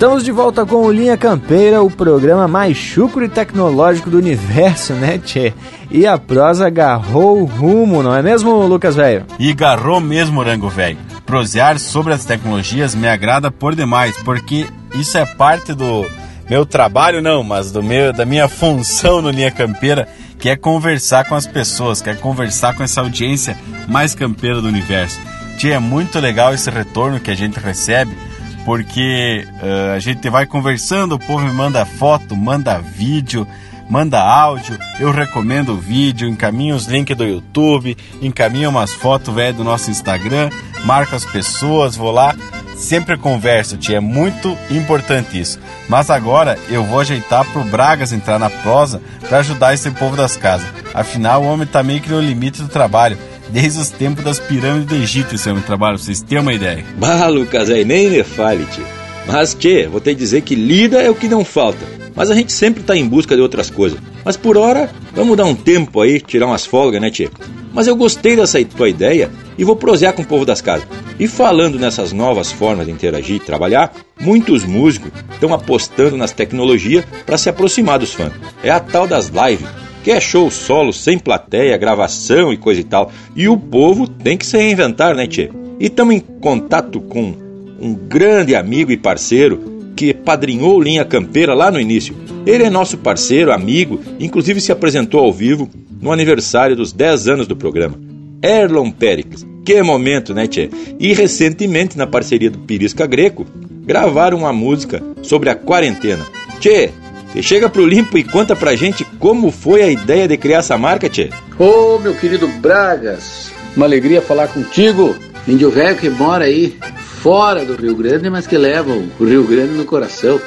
Estamos de volta com o Linha Campeira, o programa mais chucro e tecnológico do universo, né, Tchê? E a prosa agarrou o rumo, não é mesmo, Lucas Velho? E agarrou mesmo, Morango Velho. Prosear sobre as tecnologias me agrada por demais, porque isso é parte do meu trabalho, não, mas do meu, da minha função no Linha Campeira, que é conversar com as pessoas, que é conversar com essa audiência mais campeira do universo. Tia, é muito legal esse retorno que a gente recebe porque uh, a gente vai conversando, o povo me manda foto, manda vídeo, manda áudio, eu recomendo o vídeo, encaminho os links do YouTube, encaminho umas fotos velho do nosso Instagram, marco as pessoas, vou lá, sempre converso, tia, é muito importante isso. Mas agora eu vou ajeitar pro Bragas entrar na prosa para ajudar esse povo das casas. Afinal, o homem tá meio que no limite do trabalho desde os tempos das pirâmides do Egito esse homem trabalha, pra vocês terem uma ideia. Bah, Lucas, aí nem me fale, tio. Mas, tchê, vou te dizer que lida é o que não falta. Mas a gente sempre tá em busca de outras coisas. Mas por hora, vamos dar um tempo aí, tirar umas folgas, né, tchê? Mas eu gostei dessa tua ideia e vou prosear com o povo das casas. E falando nessas novas formas de interagir e trabalhar, muitos músicos estão apostando nas tecnologias para se aproximar dos fãs. É a tal das lives, que é show solo, sem plateia, gravação e coisa e tal. E o povo tem que se reinventar, né, tchê? E estamos em contato com um grande amigo e parceiro que padrinhou Linha Campeira lá no início. Ele é nosso parceiro, amigo, inclusive se apresentou ao vivo no aniversário dos 10 anos do programa. Erlon Pericles. Que momento, né, Tchê? E recentemente, na parceria do Pirisca Greco, gravaram uma música sobre a quarentena. Tchê, você chega pro Limpo e conta pra gente como foi a ideia de criar essa marca, Tchê. Ô, meu querido Bragas, uma alegria falar contigo. Índio velho que mora aí fora do Rio Grande, mas que leva o Rio Grande no coração.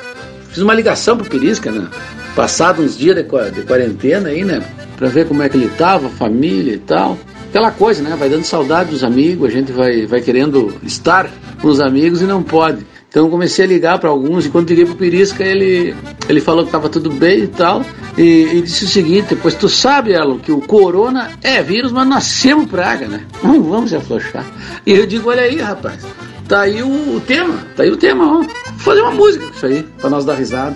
Fiz uma ligação pro Pirisca, né? Passado uns dias de, de quarentena aí, né? Pra ver como é que ele tava, família e tal. Aquela coisa, né? Vai dando saudade dos amigos, a gente vai, vai querendo estar com os amigos e não pode. Então comecei a ligar para alguns e quando liguei pro Pirisca ele, ele falou que estava tudo bem e tal. E, e, disse o seguinte, pois tu sabe, Elon, que o corona é vírus, mas nascemos praga, né? *laughs* Não vamos se afrouxar. E eu digo, olha aí, rapaz, tá aí o, o tema, tá aí o tema. Vou fazer uma música isso aí, para nós dar risada.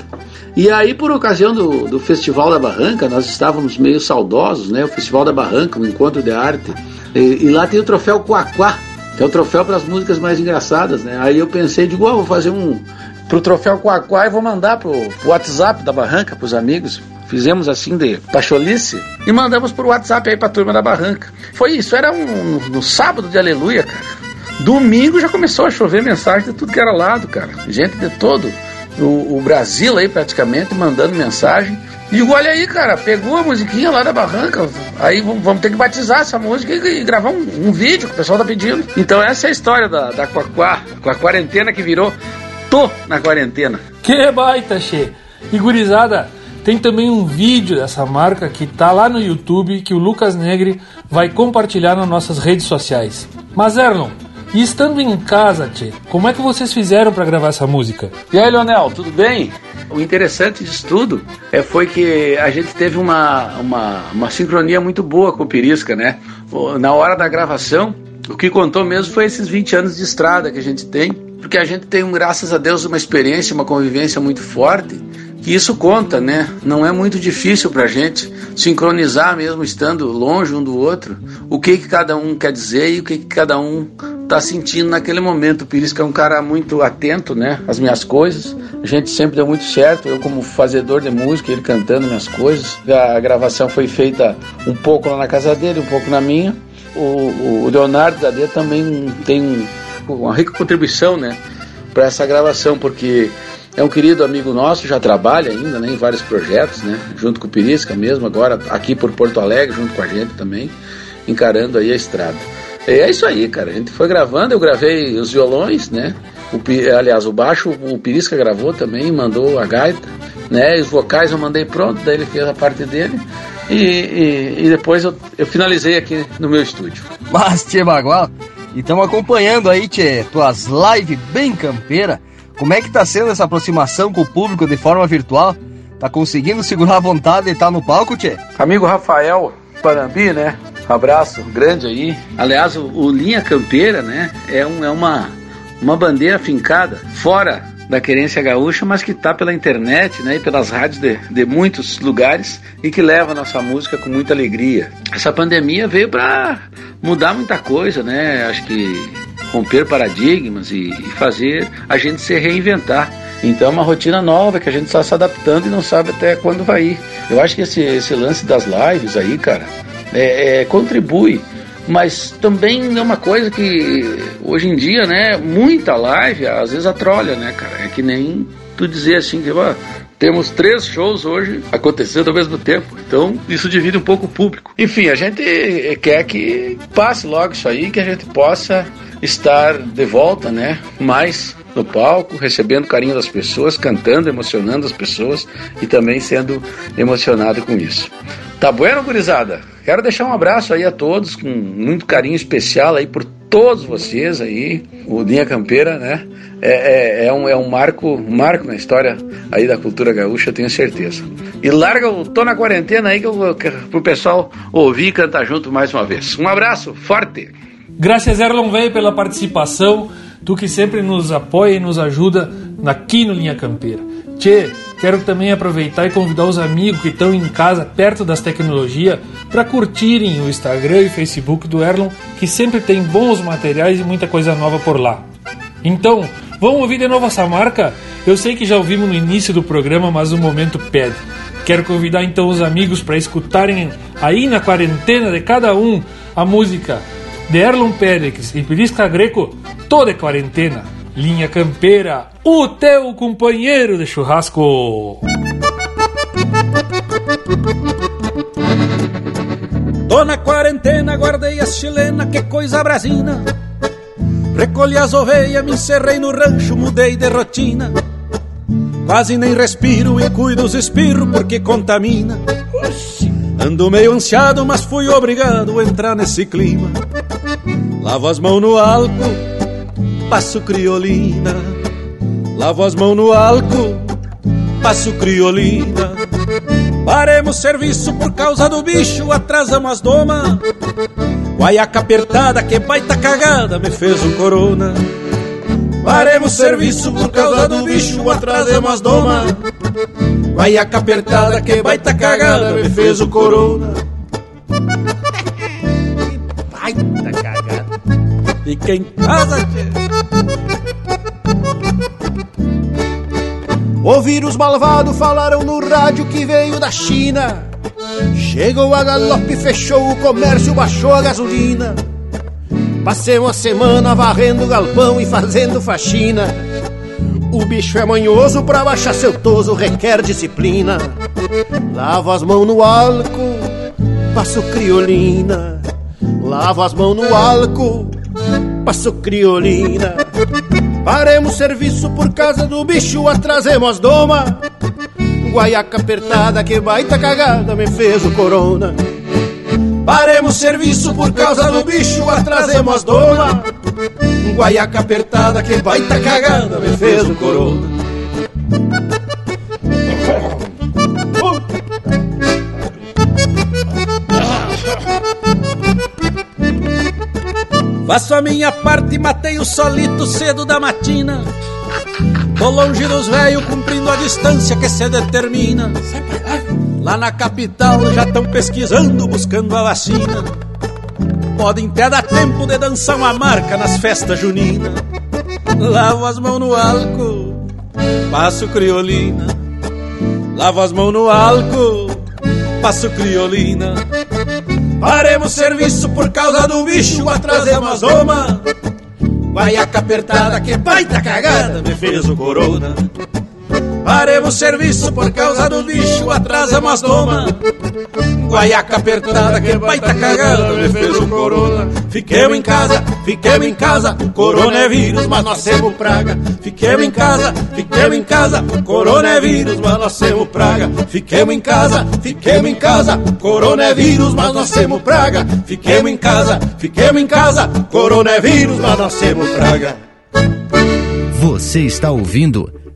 E aí, por ocasião do, do Festival da Barranca, nós estávamos meio saudosos, né? O Festival da Barranca, um encontro de arte. E, e lá tem o troféu Quaquá, que é o troféu para as músicas mais engraçadas, né? Aí eu pensei, digo, oh, vou fazer um pro troféu Quaquá e vou mandar pro, pro WhatsApp da Barranca, pros amigos. Fizemos assim de pacholice e mandamos pro WhatsApp aí pra turma da Barranca. Foi isso, era um, no sábado de aleluia, cara. Domingo já começou a chover mensagem de tudo que era lado, cara. Gente de todo o, o Brasil aí praticamente mandando mensagem. E olha aí, cara, pegou a musiquinha lá da barranca. Aí vamos ter que batizar essa música e, gravar um, um, vídeo que o pessoal tá pedindo. Então essa é a história da, da Quaquá, com a quarentena que virou Tô na quarentena. Que baita, Che! E gurizada, tem também um vídeo dessa marca que tá lá no YouTube que o Lucas Negri vai compartilhar nas nossas redes sociais. Mas Erlon, e estando em casa, Tchê, como é que vocês fizeram para gravar essa música? E aí, Leonel, tudo bem? O interessante disso tudo é, foi que a gente teve uma, uma, uma sincronia muito boa com o Pirisca, né? Na hora da gravação, o que contou mesmo foi esses 20 anos de estrada que a gente tem, porque a gente tem, graças a Deus, uma experiência, uma convivência muito forte que isso conta, né? Não é muito difícil para a gente sincronizar mesmo estando longe um do outro, o que que cada um quer dizer e o que que cada um tá sentindo naquele momento. O Pirisca é um cara muito atento, né? Às minhas coisas. A gente sempre deu muito certo. Eu como fazedor de música, ele cantando minhas coisas. A gravação foi feita um pouco lá na casa dele, um pouco na minha. O, o Leonardo Dadê também tem uma rica contribuição, né? Para essa gravação, porque é um querido amigo nosso, já trabalha ainda né, em vários projetos, né, junto com o Pirisca mesmo, agora aqui por Porto Alegre, junto com a gente também, encarando aí a estrada. É isso aí, cara. A gente foi gravando, eu gravei os violões, né? O, aliás, o baixo o Pirisca gravou também, mandou a gaita, né? E os vocais eu mandei pronto, daí ele fez a parte dele. E, e, e depois eu, eu, finalizei aqui no meu estúdio. Mas, Tchê Bagual, e estamos acompanhando aí, Tchê, tuas lives bem campeira. Como é que tá sendo essa aproximação com o público de forma virtual? Tá conseguindo segurar a vontade de estar no palco, Tchê? Amigo Rafael Parambi, né? Abraço grande aí. Aliás, o, o Linha Campeira, né? É, um, é uma, uma bandeira fincada fora da querência gaúcha, mas que está pela internet né, e pelas rádios de, de muitos lugares e que leva a nossa música com muita alegria. Essa pandemia veio para mudar muita coisa, né? Acho que romper paradigmas e, e fazer a gente se reinventar. Então é uma rotina nova que a gente está se adaptando e não sabe até quando vai ir. Eu acho que esse, esse lance das lives aí, cara, é, é, contribui, mas também é uma coisa que hoje em dia, né, muita live às vezes atrolha, né, cara? É que nem tu dizer assim que ó, temos três shows hoje acontecendo ao mesmo tempo. Então, isso divide um pouco o público. Enfim, a gente quer que passe logo isso aí, que a gente possa estar de volta, né? Mais no palco, recebendo carinho das pessoas, cantando, emocionando as pessoas e também sendo emocionado com isso. Tá bueno, gurizada? Quero deixar um abraço aí a todos, com muito carinho especial aí por todos vocês aí. O Linha Campeira, né? É, é, é, um, é um marco, marco na história aí da cultura gaúcha, tenho certeza. E larga o Tô na Quarentena aí que eu, que, pro pessoal ouvir e cantar junto mais uma vez. Um abraço forte! Graças, Erlon Velho, pela participação. Tu que sempre nos apoia e nos ajuda aqui no Linha Campeira. Tchê, quero também aproveitar e convidar os amigos que estão em casa, perto das tecnologias, para curtirem o Instagram e Facebook do Erlon, que sempre tem bons materiais e muita coisa nova por lá. Então, vamos ouvir de novo essa marca? Eu sei que já ouvimos no início do programa, mas o momento pede. Quero convidar então os amigos para escutarem aí na quarentena de cada um a música de Erlon Pérez e Pirisca Greco, toda quarentena. Linha Campeira, o teu companheiro de churrasco. Tô na quarentena, guardei as chilena, que coisa brasina. Recolhi as ovelhas, me encerrei no rancho, mudei de rotina. Quase nem respiro e cuido os espirros porque contamina. Ando meio ansiado, mas fui obrigado a entrar nesse clima. Lavo as mãos no álcool, passo criolina. Lavo as mãos no álcool, passo criolina. Paremos serviço por causa do bicho, atrasamos as domas. Guaiaca apertada, que baita cagada, me fez um corona. Paremos serviço por causa do bicho, atrasamos as domas. Guaiaca apertada, que baita cagada, me fez o corona. *laughs* baita cagada. Fica em casa, tchê. Ouviram os malvados, falaram no rádio que veio da China. Chegou a galope, fechou o comércio, baixou a gasolina. Passei uma semana varrendo galpão e fazendo faxina. O bicho é manhoso, pra baixar seu toso requer disciplina. Lavo as mãos no álcool, passo criolina. Lavo as mãos no álcool, passo criolina. Paremos serviço por causa do bicho, atrasemos as doma. Guaiaca apertada, que baita cagada, me fez o corona. Paremos serviço por causa do bicho, atrasemos as doma. Guaiaca apertada, que baita cagada, me fez o corona. Faço a minha parte, matei o solito cedo da matina. Tô longe dos velhos, cumprindo a distância que se determina. Lá na capital já estão pesquisando, buscando a vacina. Podem até dar tempo de dançar uma marca nas festas juninas. Lavo as mãos no álcool, passo criolina. Lavo as mãos no álcool, passo criolina. Paremos serviço por causa do bicho, atrasemos as doma. Guaiaca apertada, que baita cagada, me fez o corona. Paremos serviço por causa do bicho, atrasamos as doma. Guaiaca apertada, que baita cagada, me fez o corona. Fiquemos em casa, fiquemos em casa, corona é vírus, mas nós temos praga. Fiquemos em casa, fiquemos em casa, corona é vírus, mas nós temos praga. Fiquemos em casa, fiquemos em casa, corona é vírus, mas nós temos praga. Fiquemos em casa, fiquemos em casa, corona é vírus, mas nós temos praga. Você está ouvindo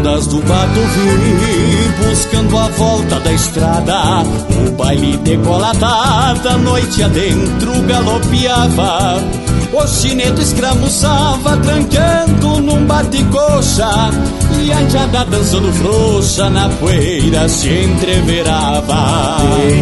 Bandas do Bato vi buscando a volta da estrada. O baile decolatado, noite adentro galopeava O chineto escramuçava, trancando num bate-coxa E a jada dançando frouxa na poeira se entreverava.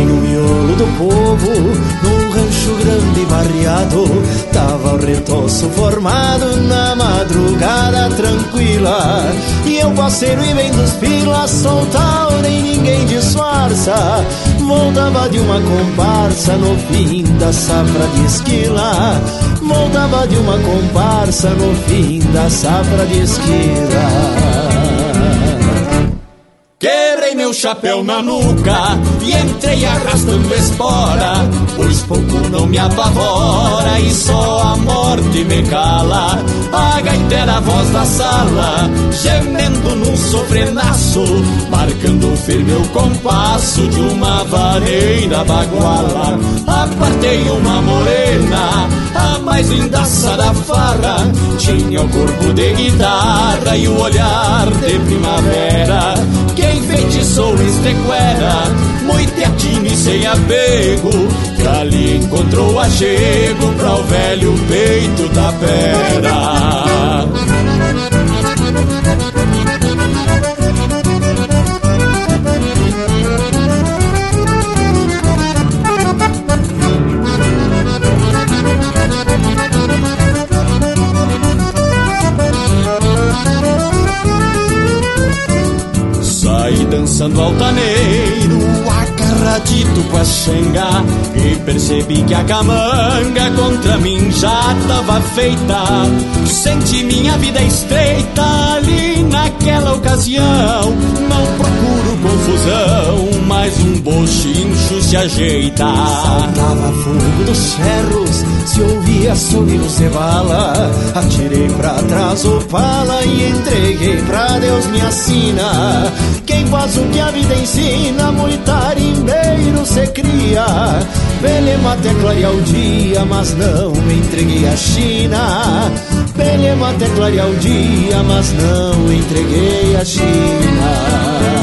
No miolo do povo, num rancho grande e barreado. Tava o retoço formado na madrugada tranquila. E eu parceiro e bem dos pilas soltado nem ninguém disfarça. Voltava de uma comparsa no fim da safra de esquila. Voltava de uma comparsa no fim da safra de esquila Quebrei meu chapéu na nuca e entrei arrastando espora, pois pouco não me apavora e só a morte me cala. A gaiteira a voz da sala, gemendo num sofrenaço, marcando firme o compasso de uma vareira baguala. Apartei uma morena, a mais lindaça da farra, tinha o corpo de guitarra e o olhar de primavera enfeitiçou estequera, e sem apego, que ali encontrou achego pra o velho peito da pera. Dançando altaneiro, agarradito com a xanga. E percebi que a camanga contra mim já tava feita. Senti minha vida estreita ali naquela ocasião. Não procuro confusão, mas um bochincho se ajeita. Saltava fogo dos cerros, se ouvia sonido de bala. Atirei pra trás o pala e entreguei pra Deus me assina. Quem faz o que a vida ensina, muito tarimbeiro se cria. Belema até clarear o dia, mas não me entreguei a China. Belema até clarear o dia, mas não entreguei a China.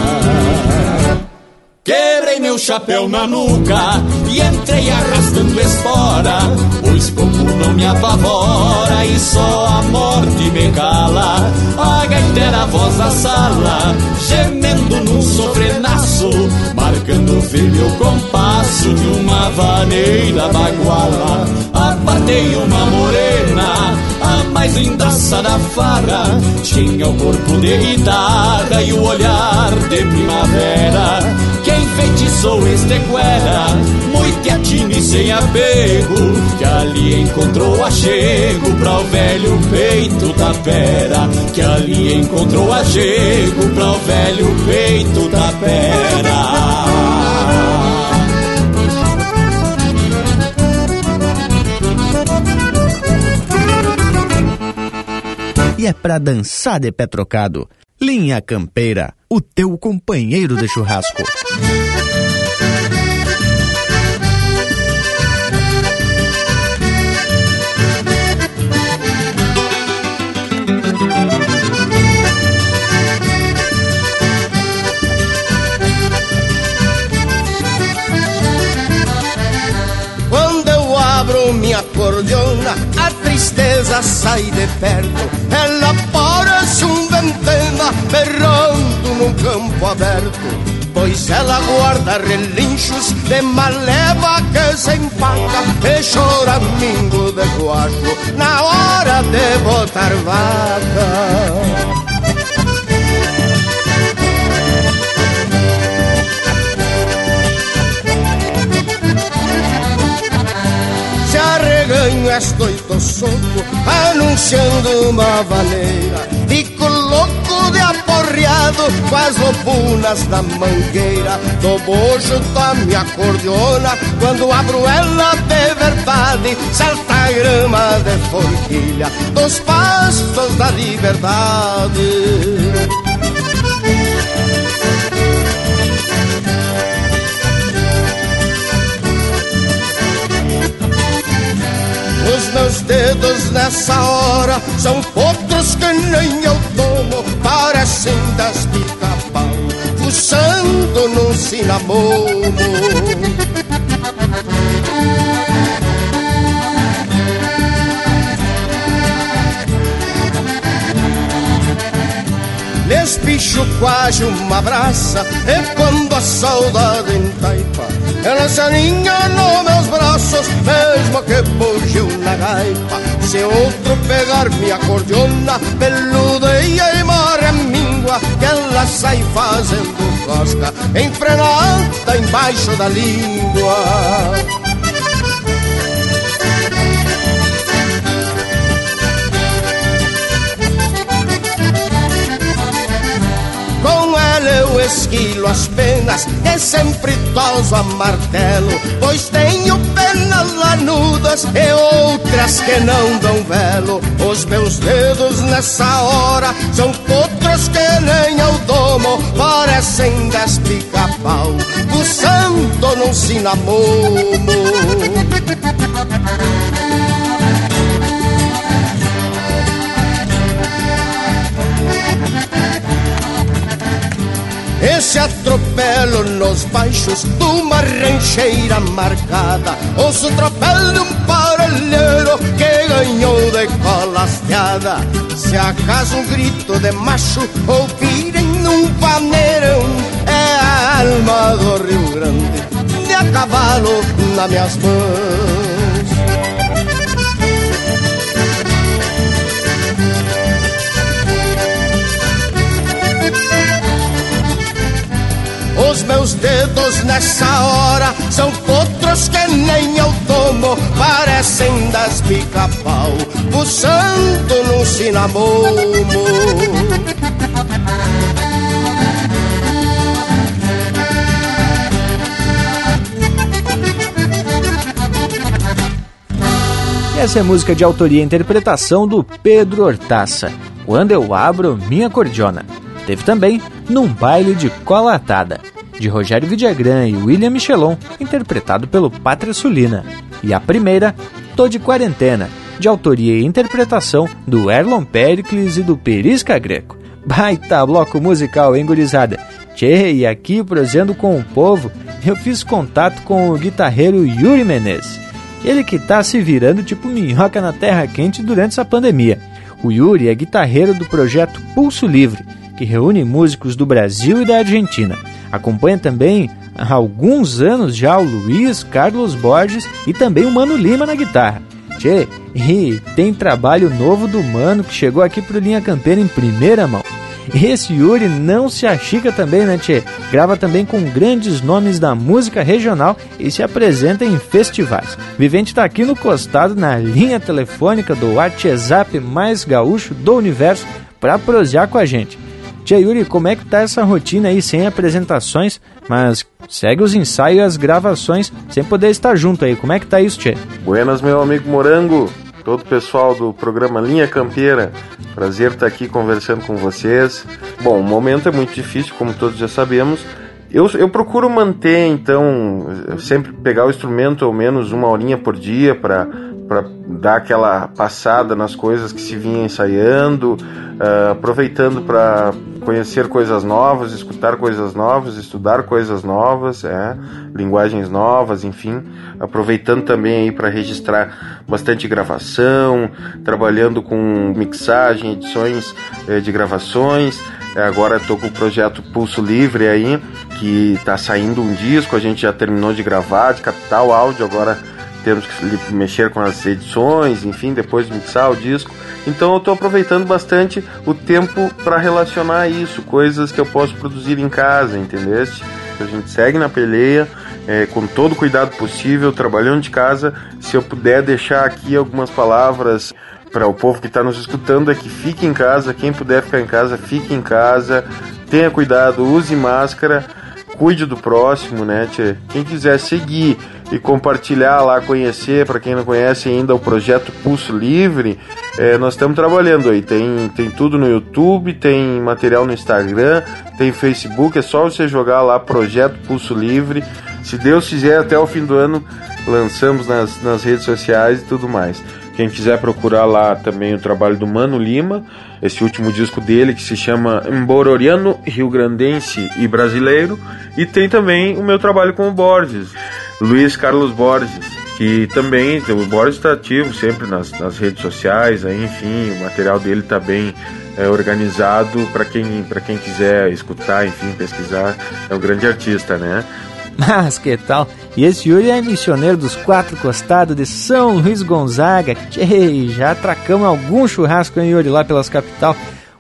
Chapéu na nuca e entrei arrastando espora, pois pouco não me apavora e só a morte me cala. A gaiteira a voz da sala, gemendo num sofrenaço, marcando firme o compasso de uma vaneira baguala. Apartei uma morena, a mais lindaça da farra, tinha o corpo de guitarra e o olhar de primavera. Quem feitiçou estequera, moiteatinho e sem apego, que ali encontrou achego pra o velho peito da pera, que ali encontrou achego pra o velho peito da pera. E é pra dançar de pé trocado. Linha Campeira, o teu companheiro de churrasco. Tristeza sai de perto. Ela parece um ventana berrando num campo aberto. Pois ela guarda relinchos de maleva que se empaca e choramingo de guacho na hora de botar vaca. Arreganho estoito soco anunciando uma vaneira Fico louco de aporreado com as lobunas da mangueira. Do bojo da minha acordeona Quando abro ela de verdade Salta a grama de forquilha Dos pastos da liberdade meus dedos nessa hora são potros que nem eu tomo, parecem das pica-pau, fuçando num cinamomo. Les bicho quase uma braça E quando a saudade entaipa Ela se aninha nos meus braços Mesmo que bugiu na gaipa Se outro pegar minha cordiona Peludeia e marreminga água que ela sai fazendo cosca, enfrenada embaixo da língua. Esquilo as penas e sempre toso a martelo, pois tenho penas lanudas e outras que não dão velo. Os meus dedos nessa hora são potros que nem ao domo, parecem dez pica-pau, buçando num cinamomo. Esse atropelo nos baixos de uma rancheira marcada Ouço o tropel de um parelheiro que ganhou de colasteada Se acaso um grito de macho ouvirem num paneirão É a alma do Rio Grande, de a cavalo nas minhas mãos Os meus dedos nessa hora são potros que nem eu tomo, parecem das pica-pau, puxando num cinamomo. Essa é música de autoria e interpretação do Pedro Hortaça. Quando eu abro minha cordiona. Teve também Num Baile de Cola Atada, de Rogério Vidagrã e William Michelon, interpretado pelo Pátria Sulina. E a primeira, Tô de Quarentena, de autoria e interpretação do Erlon Pericles e do Perisca Greco. Baita bloco musical, hein, gurizada? Tchê, e aqui, prosendo com o povo, eu fiz contato com o guitarreiro Yuri Menezes. Ele que tá se virando tipo minhoca na terra quente durante essa pandemia. O Yuri é guitarreiro do projeto Pulso Livre, que reúne músicos do Brasil e da Argentina. Acompanha também há alguns anos já o Luiz Carlos Borges e também o Mano Lima na guitarra. Tchê, e tem trabalho novo do Mano que chegou aqui pro Linha Campeira em primeira mão. Esse Yuri não se achica também, né, Tchê? Grava também com grandes nomes da música regional e se apresenta em festivais. Vivente está aqui no costado, na linha telefônica do WhatsApp mais gaúcho do universo, para prosear com a gente. Tia Yuri, como é que tá essa rotina aí sem apresentações, mas segue os ensaios e as gravações sem poder estar junto aí? Como é que tá isso, Tia? Buenas, meu amigo Morango, todo o pessoal do programa Linha Campeira. Prazer estar aqui conversando com vocês. Bom, o momento é muito difícil, como todos já sabemos. Eu, eu procuro manter, então, sempre pegar o instrumento ao menos uma horinha por dia para para dar aquela passada nas coisas que se vinha ensaiando, uh, aproveitando para conhecer coisas novas, escutar coisas novas, estudar coisas novas, é, linguagens novas, enfim, aproveitando também aí para registrar bastante gravação, trabalhando com mixagem, edições eh, de gravações. É, agora estou com o projeto Pulso Livre aí, que está saindo um disco, a gente já terminou de gravar, de captar o áudio, agora temos que mexer com as edições, enfim, depois de mixar o disco. Então eu estou aproveitando bastante o tempo para relacionar isso, coisas que eu posso produzir em casa, entendeste? A gente segue na peleia, é, com todo o cuidado possível, trabalhando de casa. Se eu puder deixar aqui algumas palavras para o povo que está nos escutando, é que fique em casa, quem puder ficar em casa, fique em casa, tenha cuidado, use máscara cuide do próximo, né, tchê? Quem quiser seguir e compartilhar lá, conhecer, para quem não conhece ainda o projeto Pulso Livre, é, nós estamos trabalhando aí. Tem, tem tudo no YouTube, tem material no Instagram, tem Facebook, é só você jogar lá Projeto Pulso Livre. Se Deus quiser, até o fim do ano lançamos nas, nas redes sociais e tudo mais. Quem quiser procurar lá também o trabalho do Mano Lima, esse último disco dele que se chama Embororiano, Rio Grandense e Brasileiro, e tem também o meu trabalho com o Borges, Luiz Carlos Borges, que também, o Borges está ativo sempre nas, nas redes sociais, aí, enfim, o material dele está bem é, organizado para quem, quem quiser escutar, enfim, pesquisar, é um grande artista, né? *laughs* Mas que tal? E esse Yuri é missioneiro dos quatro costados de São Luís Gonzaga. Tchê, já atracamos algum churrasco em Yuri lá pelas capital.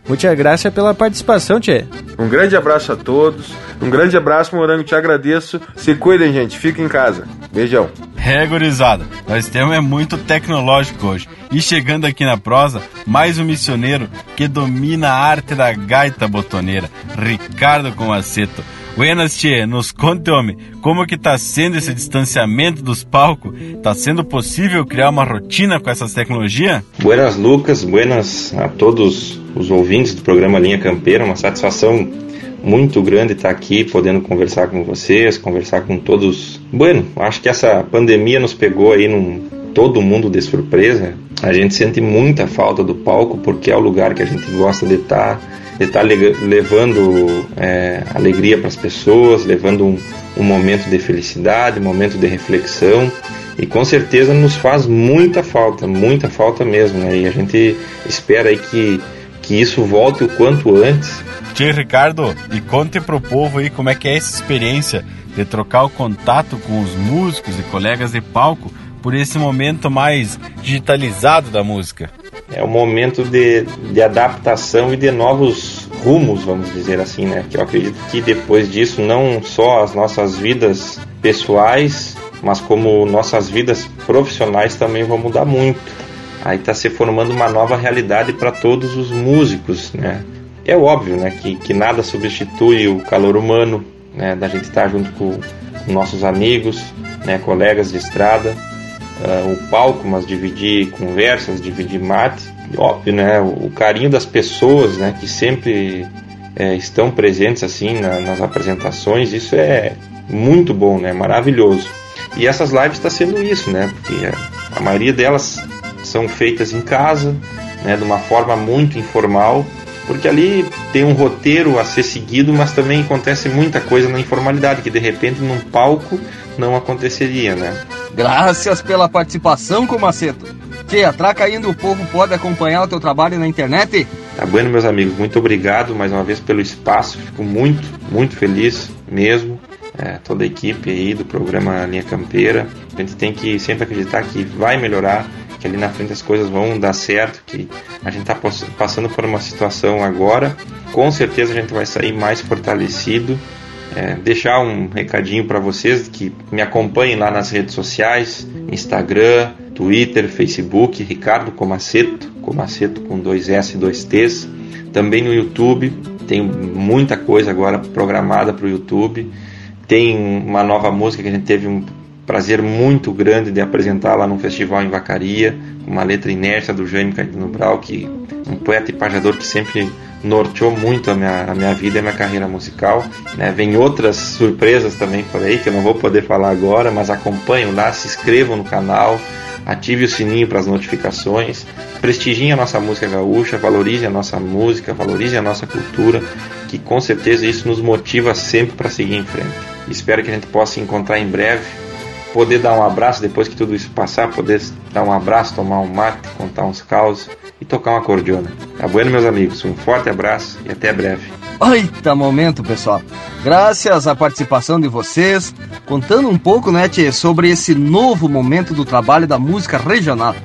Muita graça pela participação, Tchê. Um grande abraço a todos. Um grande abraço, Morango. Te agradeço. Se cuidem, gente. Fiquem em casa. Beijão. É, gurizada. Nós temos é muito tecnológico hoje. E chegando aqui na prosa, mais um missioneiro que domina a arte da gaita botoneira, Ricardo Comaceto. Buenas, Tchê, nos conte, homem, como que tá sendo esse distanciamento dos palcos? Tá sendo possível criar uma rotina com essas tecnologias? Buenas, Lucas, buenas a todos os ouvintes do programa Linha Campeira, uma satisfação muito grande estar aqui podendo conversar com vocês, conversar com todos. Bueno, acho que essa pandemia nos pegou aí num todo mundo de surpresa. A gente sente muita falta do palco porque é o lugar que a gente gosta de estar de estar tá levando é, alegria para as pessoas, levando um, um momento de felicidade, um momento de reflexão e com certeza nos faz muita falta, muita falta mesmo, né? E a gente espera aí que, que isso volte o quanto antes. Tio Ricardo, e conte pro povo aí como é que é essa experiência de trocar o contato com os músicos e colegas de palco por esse momento mais digitalizado da música é um momento de, de adaptação e de novos rumos, vamos dizer assim, né? Que eu acredito que depois disso, não só as nossas vidas pessoais, mas como nossas vidas profissionais também vão mudar muito. Aí está se formando uma nova realidade para todos os músicos, né? É óbvio, né, que, que nada substitui o calor humano, né, da gente estar junto com, com nossos amigos, né, colegas de estrada, uh, o palco, mas dividir conversas, dividir mate. E, óbvio, né, o, carinho das pessoas, né, que sempre é, estão presentes assim na, nas apresentações, isso é muito bom, né, maravilhoso. E essas lives está sendo isso, né, porque a maioria delas são feitas em casa, né, de uma forma muito informal, porque ali tem um roteiro a ser seguido, mas também acontece muita coisa na informalidade que de repente num palco não aconteceria, né? Graças pela participação, Comaceto. Tia, traca ainda o povo pode acompanhar o teu trabalho na internet? Tá bueno, meus amigos. Muito obrigado mais uma vez pelo espaço. Fico muito, muito feliz mesmo. É, toda a equipe aí do programa Linha Campeira. A gente tem que sempre acreditar que vai melhorar, que ali na frente as coisas vão dar certo, que a gente está passando por uma situação agora. Com certeza a gente vai sair mais fortalecido é, deixar um recadinho para vocês que me acompanhem lá nas redes sociais, Instagram, Twitter, Facebook, Ricardo Comaceto, Comaceto com dois S e dois T's. Também no YouTube, tem muita coisa agora programada para o YouTube. Tem uma nova música que a gente teve um prazer muito grande de apresentar lá no festival em Vacaria, uma letra inércia do Jaime Caetano Brau, que um poeta e pajador que sempre norteou muito a minha, a minha vida e a minha carreira musical. Né? Vem outras surpresas também por aí que eu não vou poder falar agora, mas acompanhem lá, se inscrevam no canal, ative o sininho para as notificações, prestigiem a nossa música gaúcha, valorize a nossa música, valorize a nossa cultura, que com certeza isso nos motiva sempre para seguir em frente. Espero que a gente possa se encontrar em breve, poder dar um abraço depois que tudo isso passar, poder dar um abraço, tomar um mate, contar uns causos e tocar uma cordiona. Tá bueno, meus amigos? Um forte abraço e até breve. Oita momento, pessoal. Graças à participação de vocês, contando um pouco, né, tchê, sobre esse novo momento do trabalho da música regional.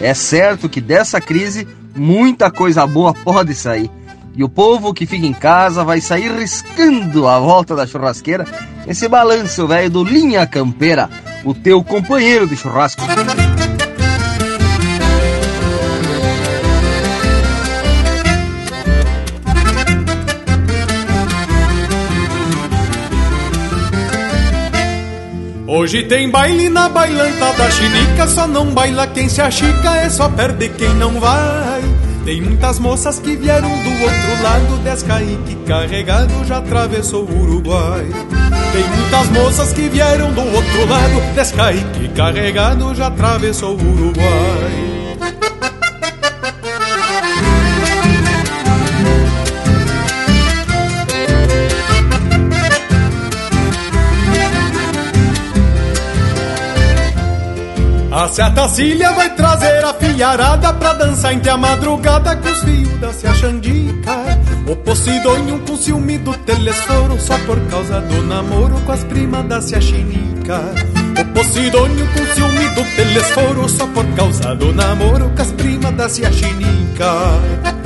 É certo que dessa crise muita coisa boa pode sair. E o povo que fica em casa vai sair riscando a volta da churrasqueira esse balanço velho do Linha Campeira, o teu companheiro de churrasco. Hoje tem baile na bailanta da chinica, só não baila quem se achica, é só perde quem não vai. Tem muitas moças que vieram do outro lado, Descaíque carregado já atravessou o Uruguai. Tem muitas moças que vieram do outro lado, Descaíque carregado já atravessou o Uruguai. A Cecília vai trazer a filharada pra dançar entre a madrugada com os fios da Cia Xandica. O Posidônio com ciúme do telesforo só por causa do namoro com as primas da Cia Chinica. O Posidônio com ciúme do telesforo só por causa do namoro com as primas da Cia Chinica.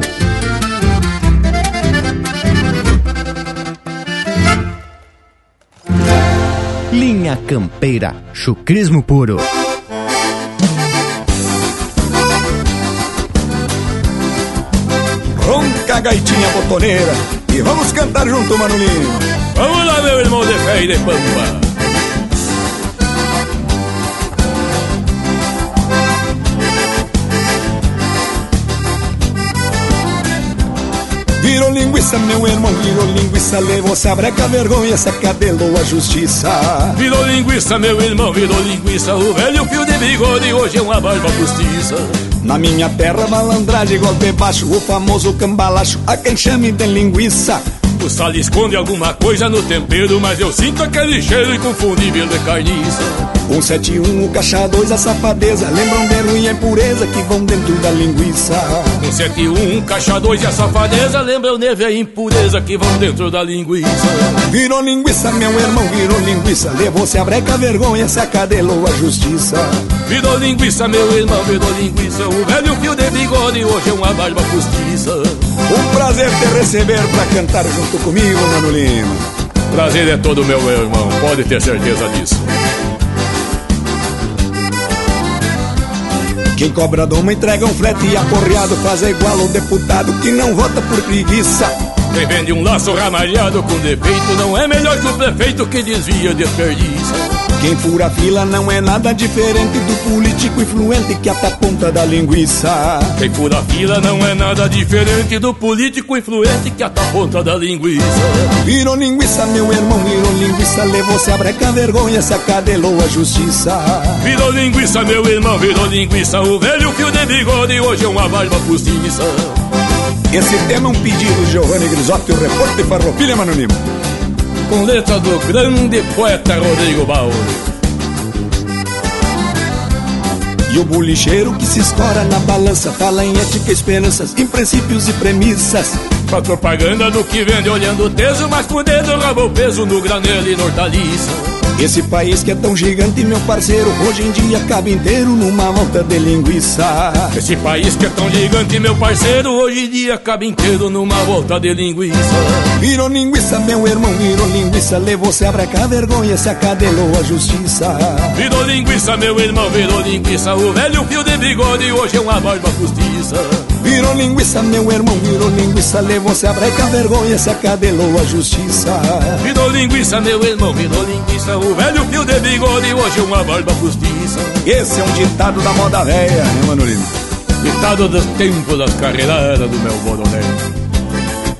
Linha Campeira, chucrismo puro. Ronca a gaitinha botoneira e vamos cantar junto, Manulinho. Vamos lá, meu irmão de fé e de pampa. Virou linguiça, meu irmão, virou linguiça Levou-se a breca, a vergonha, se acadelou a justiça. Virou linguiça, meu irmão, virou linguiça O velho fio de bigode hoje é uma barba postiça. Na minha terra, malandragem, golpe baixo O famoso cambalacho, a quem chame de linguiça. O sal esconde alguma coisa no tempero, mas eu sinto aquele cheiro inconfundível de carniça. 171, o caixa 2, a safadeza, lembram de ruim a impureza que vão dentro da linguiça. 171, o caixa 2 e a safadeza, lembram neve a impureza que vão dentro da linguiça. Virou linguiça, meu irmão, virou linguiça, levou-se a breca, a vergonha, se acadelou a justiça. Virou linguiça, meu irmão, virou linguiça, o velho fio de bigode hoje é uma barba postiça. Um prazer te receber pra cantar junto comigo, Mano Lima. Prazer é todo meu, meu irmão, pode ter certeza disso. Quem cobra doma entrega um frete e aporreado faz igual o deputado que não vota por preguiça. Quem vende um laço ramalhado com defeito não é melhor que o prefeito que desvia desperdício. Quem fura fila não é nada diferente do político influente que ata a ponta da linguiça. Quem fura fila não é nada diferente do político influente que ata a ponta da linguiça. Virou linguiça, meu irmão, virou linguiça, levou-se a breca, vergonha, se acadelou a justiça. Virou linguiça, meu irmão, virou linguiça, o velho fio de bigode hoje é uma barba postiça. Esse tema é um pedido de Giovanni Grisotti, o repórter Farroupilha, Mano Lima com letra do grande poeta Rodrigo Baú. E o bulicheiro que se escora na balança Fala em ética, esperanças, em princípios e premissas Faz propaganda do que vende olhando o teso Mas com o dedo rabo o peso no granelo e hortaliça esse país que é tão gigante, meu parceiro, hoje em dia cabe inteiro numa volta de linguiça. Esse país que é tão gigante, meu parceiro, hoje em dia cabe inteiro numa volta de linguiça. Virou linguiça, meu irmão, virou linguiça, levou-se a breca, a vergonha, se acadelou a justiça. Virou linguiça, meu irmão, virou linguiça, o velho fio de bigode hoje é uma barba postiça. Virou linguiça, meu irmão, virou linguiça, levou-se a breca, a vergonha, se acadelou a justiça. Virou linguiça, meu irmão, virou linguiça, o velho fio de bigode hoje uma barba postiça. Esse é um ditado da moda velha, né, Manolino? Ditado dos tempos das carreiradas do meu bodoné.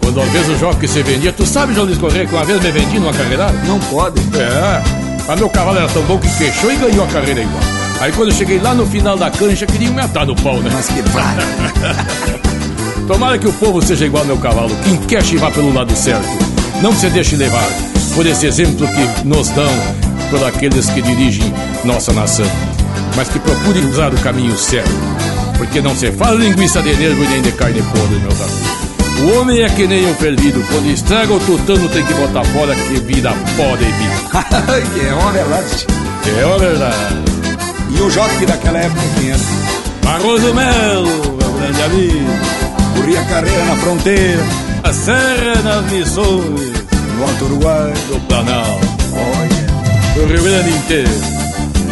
Quando às vezes o jockey se vendia, tu sabe, João Luiz Correia, que uma vez me vendi numa carreirada? Não pode. É, mas meu cavalo era tão bom que queixou e ganhou a carreira igual. Aí quando eu cheguei lá no final da cancha, queriam me atar no pau, né? Mas que vai. *laughs* Tomara que o povo seja igual ao meu cavalo, quem quer chivar pelo lado certo. Não se deixe levar por esse exemplo que nos dão por aqueles que dirigem nossa nação, mas que procurem usar o caminho certo. Porque não se faz linguiça de nervo e nem de carne podre, meus amigos. O homem é que nem um perdido, quando estraga o tutano tem que botar fora que vida pode vir. *laughs* que é uma verdade. É uma verdade. E o Joque daquela época quem era? Barroso Melo, meu grande amigo. Corria carreira na fronteira. A serra nas missões. No Alto Uruguai. Do Planalto. Olha. Do Rio Grande inteiro.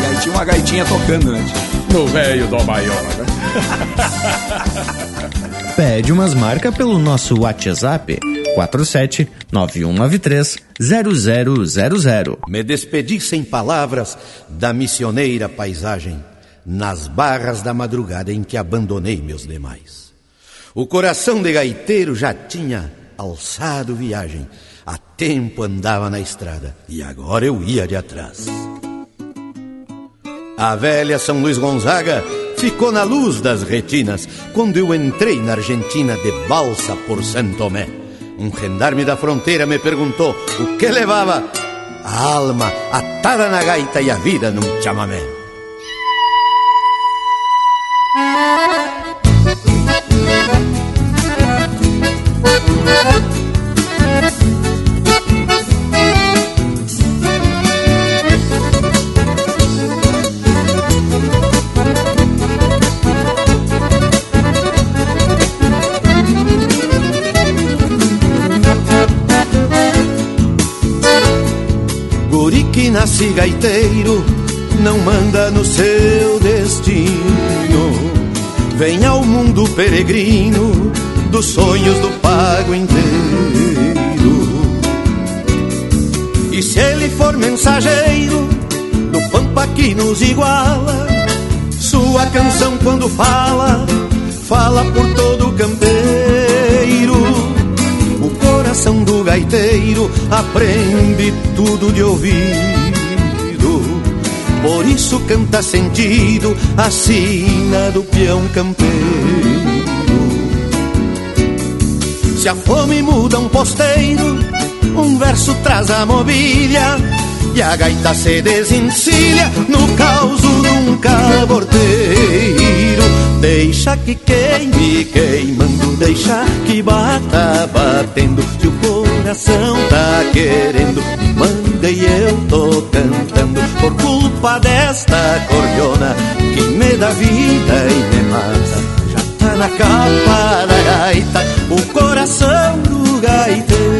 E aí tinha uma gaitinha tocando, né? No velho do né? *laughs* Pede umas marcas pelo nosso WhatsApp 47 9193 0000. Me despedi sem palavras da missioneira paisagem nas barras da madrugada em que abandonei meus demais. O coração de gaiteiro já tinha alçado viagem, há tempo andava na estrada e agora eu ia de atrás. A velha São Luís Gonzaga ficou na luz das retinas quando eu entrei na Argentina de balsa por Santo Tomé. Um gendarme da fronteira me perguntou o que levava a alma atada na gaita e a vida num chamamé. Nasce gaiteiro não manda no seu destino. Vem ao mundo peregrino dos sonhos do pago inteiro. E se ele for mensageiro do pampa que nos iguala, sua canção quando fala, fala por todo o campeiro. O coração do gaiteiro aprende tudo de ouvido. Por isso canta sentido a sina do peão campeiro. Se a fome muda um posteiro, um verso traz a mobília e a gaita se desencilha no caos de um caborteiro. Deixa que queime queimando, deixa que bata batendo. Se o coração tá querendo, manda e eu tô cantando. Por culpa desta cordiona que me dá vida e me mata. Já tá na capa da gaita o coração do gaiteiro.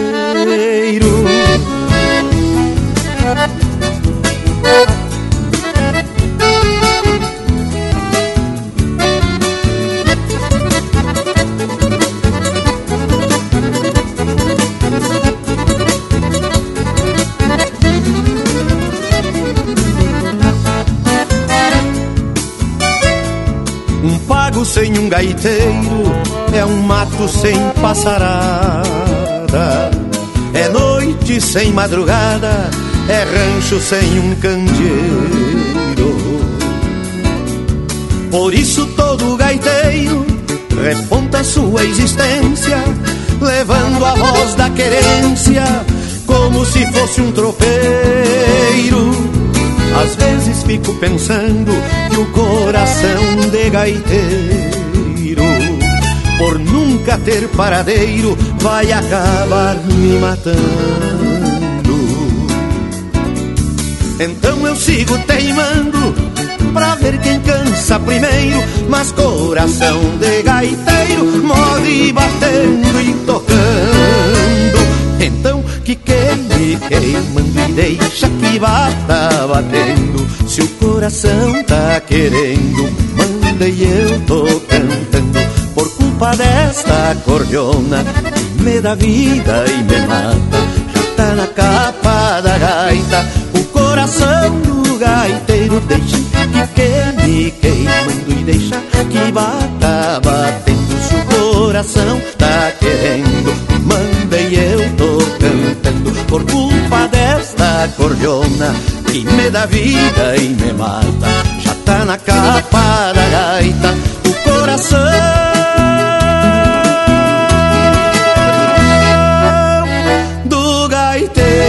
Pago sem um gaiteiro é um mato sem passarada. É noite sem madrugada, é rancho sem um candeeiro. Por isso todo gaiteiro reponta sua existência, levando a voz da querência como se fosse um tropeiro. Às vezes fico pensando que o coração de gaiteiro, por nunca ter paradeiro, vai acabar me matando. Então eu sigo teimando pra ver quem cansa primeiro, mas coração de gaiteiro morre batendo e tocando. Então que queime queimando e deixa que bata batendo. Se o coração tá querendo, manda e eu tô cantando. Por culpa desta cordiona que me dá vida e me mata. Já tá na capa da gaita, o coração do gaiteiro deixa que queime queimando e deixa que bata batendo. Se o coração tá querendo, cantando por culpa desta cordiona que me dá vida e me mata. Já tá na capa da gaita o coração do gaiteiro.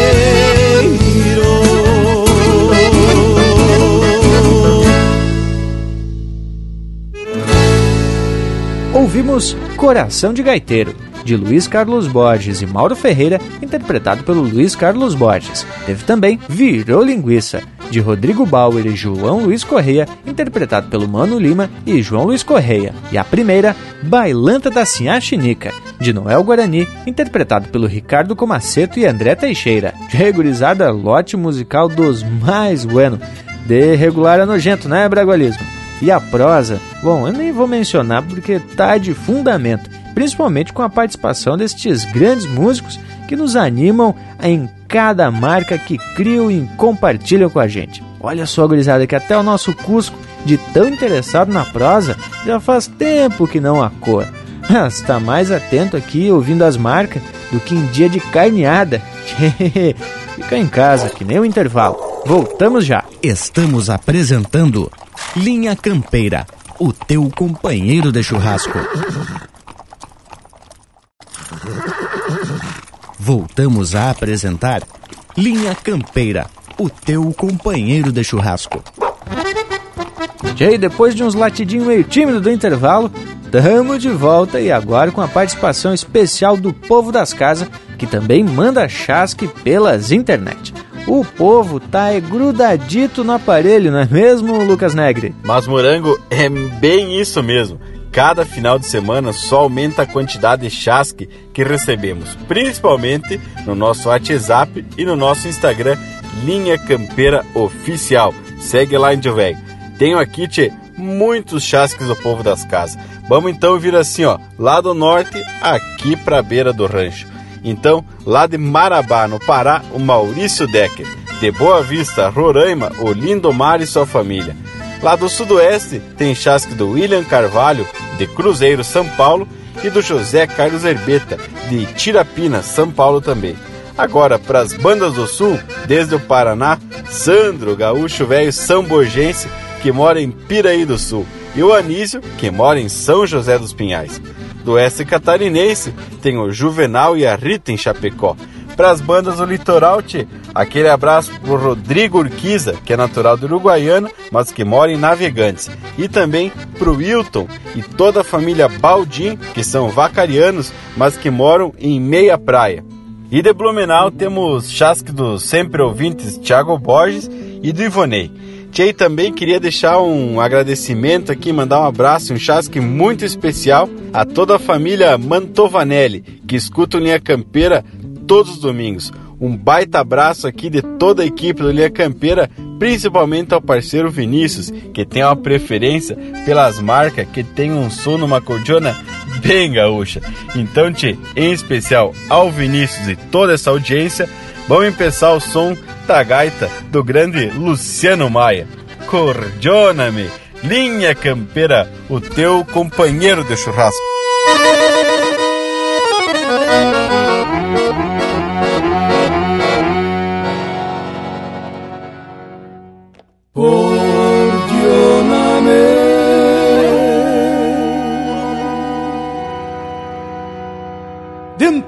ouvimos Coração de Gaiteiro, de Luiz Carlos Borges e Mauro Ferreira, interpretado pelo Luiz Carlos Borges. Teve também Virou Linguiça, de Rodrigo Bauer e João Luiz Correia, interpretado pelo Mano Lima e João Luiz Correia. E a primeira, Bailanta da Sinhá Chinica, de Noel Guarani, interpretado pelo Ricardo Comaceto e André Teixeira. Regulizada lote musical dos mais bueno. De regular a nojento, né, Bragualismo? E a prosa, bom, eu nem vou mencionar porque tá de fundamento, principalmente com a participação destes grandes músicos que nos animam em cada marca que criam e compartilham com a gente. Olha só, gurizada, que até o nosso Cusco, de tão interessado na prosa, já faz tempo que não a cor. Mas *laughs* está mais atento aqui ouvindo as marcas do que em dia de carneada. *laughs* Fica em casa, que nem o intervalo. Voltamos já. Estamos apresentando Linha Campeira, o teu companheiro de churrasco. Voltamos a apresentar Linha Campeira, o teu companheiro de churrasco. E depois de uns latidinhos meio tímidos do intervalo, tamo de volta e agora com a participação especial do povo das casas, que também manda chasque pelas internet. O povo tá grudadito no aparelho, não é mesmo, Lucas Negre? Mas morango é bem isso mesmo. Cada final de semana só aumenta a quantidade de chasque que recebemos, principalmente no nosso WhatsApp e no nosso Instagram, Linha Campeira Oficial. Segue lá, Índio Velho. Tenho aqui, tchê, muitos chasques do povo das casas. Vamos então vir assim, ó, lá do norte, aqui pra beira do rancho. Então, lá de Marabá, no Pará, o Maurício Decker. De Boa Vista, Roraima, o Lindomar e sua família. Lá do sudoeste tem chasque do William Carvalho, de Cruzeiro, São Paulo, e do José Carlos Herbeta, de Tirapina, São Paulo também. Agora, para as bandas do sul, desde o Paraná, Sandro, gaúcho velho samborgense, que mora em Piraí do Sul, e o Anísio, que mora em São José dos Pinhais. Do oeste catarinense, tem o Juvenal e a Rita em Chapecó. Para as bandas do litoral, tchê, aquele abraço pro Rodrigo Urquiza, que é natural do Uruguaiana, mas que mora em Navegantes. E também pro Wilton e toda a família Baldim, que são vacarianos, mas que moram em Meia Praia. E de Blumenau temos chasque dos sempre ouvintes Thiago Borges e do Ivonei. Tchê, também queria deixar um agradecimento aqui, mandar um abraço, um chasque muito especial a toda a família Mantovanelli, que escuta o Linha Campeira todos os domingos. Um baita abraço aqui de toda a equipe do Linha Campeira, principalmente ao parceiro Vinícius, que tem uma preferência pelas marcas que tem um som numa cordiona bem gaúcha. Então, tchê, em especial ao Vinícius e toda essa audiência, vamos empezar o som da gaita do grande Luciano Maia. Cordiona-me, linha campeira, o teu companheiro de churrasco.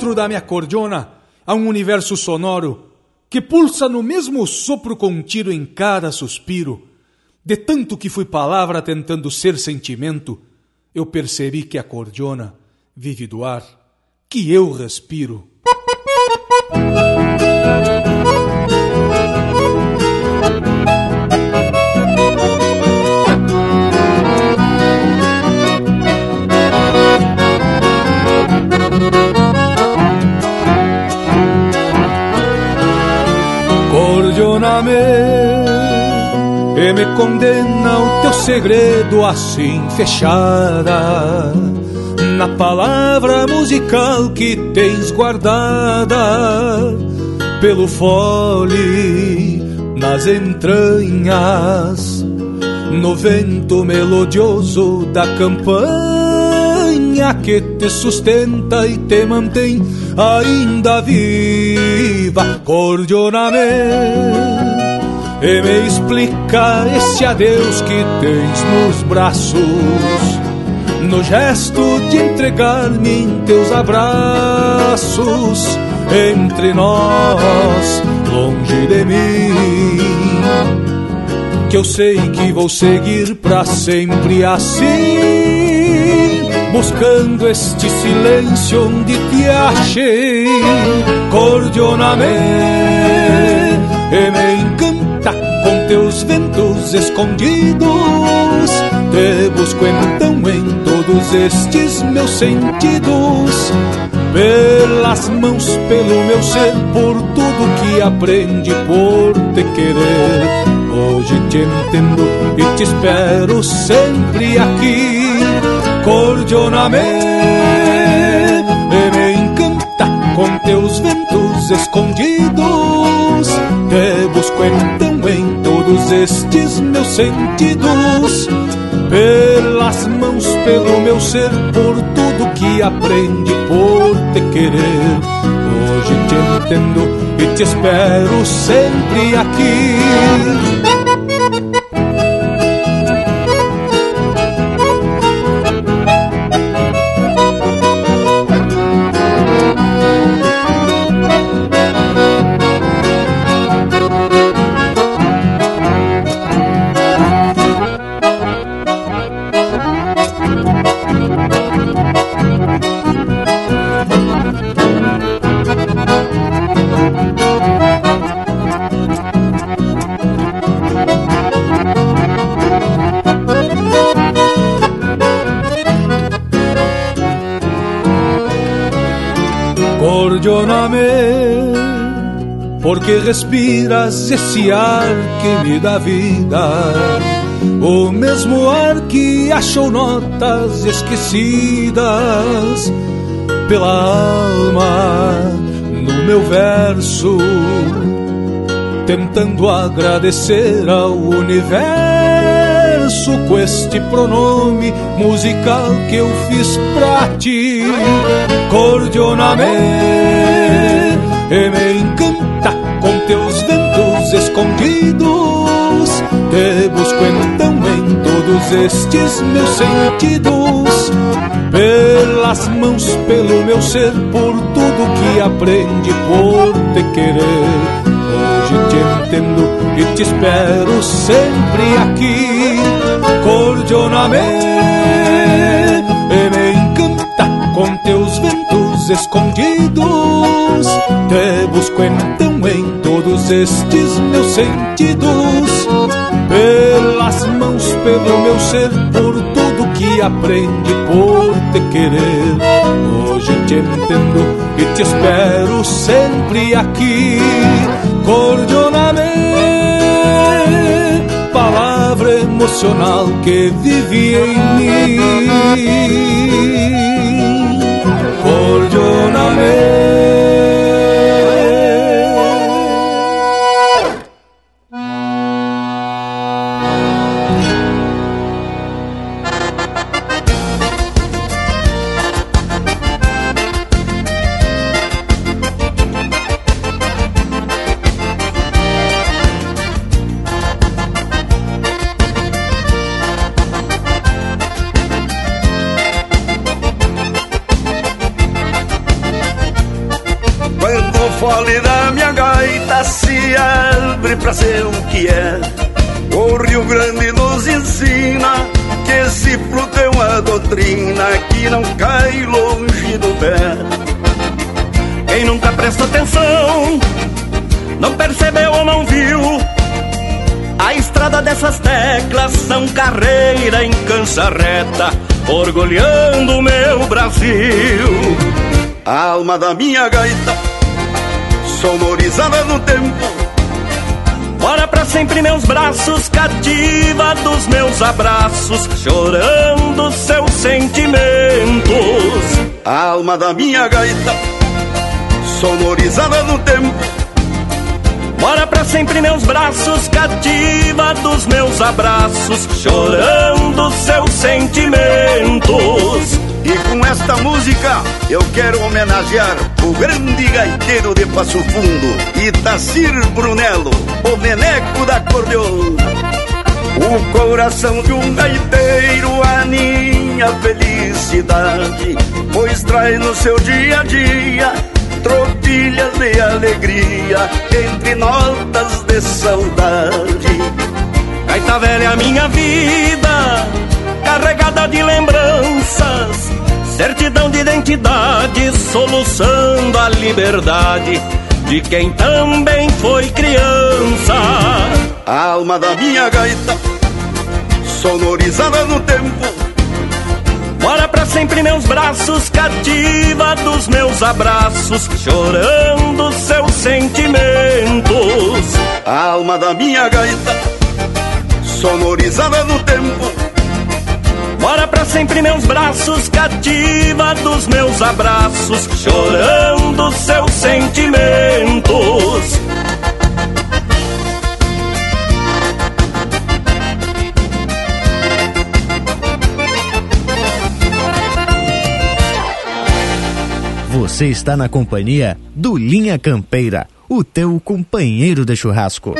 Dentro da minha cordiona há um universo sonoro que pulsa no mesmo sopro contido em cada suspiro. De tanto que fui palavra tentando ser sentimento, eu percebi que a cordiona vive do ar que eu respiro. E me condena o teu segredo assim fechada na palavra musical que tens guardada pelo fole nas entranhas no vento melodioso da campanha que te sustenta e te mantém ainda viva, cordiona-me e me explica esse adeus que tens nos braços, no gesto de entregar-me em teus abraços, entre nós, longe de mim. Que eu sei que vou seguir pra sempre assim buscando este silêncio onde te achei. Cordioname, e me encanta com teus escondidos. Te busco então em todos estes meus sentidos. Pelas mãos, pelo meu ser, por tudo que aprendi por te querer. Hoje te entendo e te espero sempre aqui. Cordioname, me encanta com teus ventos escondidos. Te busco então em todos estes meus sentidos. Pelas mãos, pelo meu ser, por tudo que aprendi por te querer. Hoje te entendo e te espero sempre aqui. Esse ar que me dá vida. O mesmo ar que achou notas esquecidas pela alma no meu verso, tentando agradecer ao universo com este pronome musical que eu fiz pra ti. Cordioname e me encanta escondidos. Te busco então em todos estes meus sentidos. Pelas mãos, pelo meu ser, por tudo que aprendi por te querer. Hoje te entendo e te espero sempre aqui. Cordioname e me encanta com teus ventos escondidos. Te busco então todos estes meus sentidos. Pelas mãos, pelo meu ser, por tudo que aprendi por te querer. Hoje te entendo e te espero sempre aqui. Cordioname, palavra emocional que vive em mim. Teclas são carreira em cansa reta, orgulhando o meu Brasil. A alma da minha gaita, sonorizada no tempo Ora pra sempre meus braços, cativa dos meus abraços, chorando seus sentimentos. A alma da minha gaita, sonorizada no tempo. Mora pra sempre meus braços, cativa dos meus abraços, chorando seus sentimentos. E com esta música eu quero homenagear o grande gaiteiro de Passo Fundo, Itacir Brunello, o meneco da cordeona. O coração de um gaiteiro aninha felicidade, pois traz no seu dia a dia tropilhas de alegria entre notas de saudade. Gaita velha, minha vida carregada de lembranças, certidão de identidade, soluçando a liberdade de quem também foi criança. A alma da minha gaita, sonorizada no tempo. Mora pra sempre meus braços, cativa dos meus abraços, chorando seus sentimentos. A alma da minha gaita, sonorizada no tempo. Mora pra sempre meus braços, cativa dos meus abraços, chorando seus sentimentos. Você está na companhia do Linha Campeira, o teu companheiro de churrasco.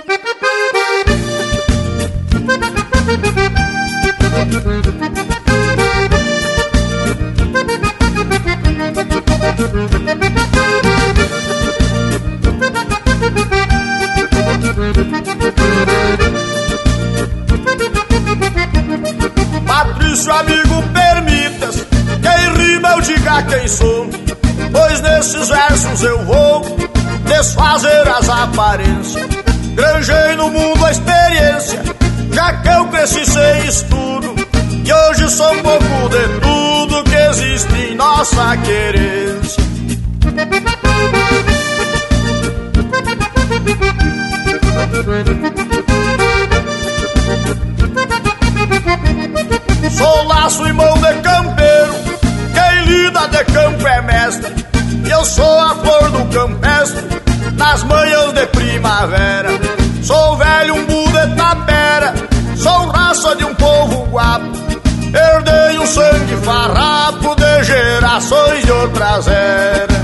Patrício, amigo, diga quem sou. Pois nesses versos eu vou desfazer as aparências. Granjei no mundo a experiência, já que eu cresci sem estudo. E hoje sou um pouco de tudo que existe em nossa querência. Sou laço e mão de campeiro, lida de campo é mestre. E eu sou a flor do campestre, nas manhãs de primavera. Sou velho umbu de tapera, sou raça de um povo guapo. Herdei um sangue farrapo de gerações de outras eras.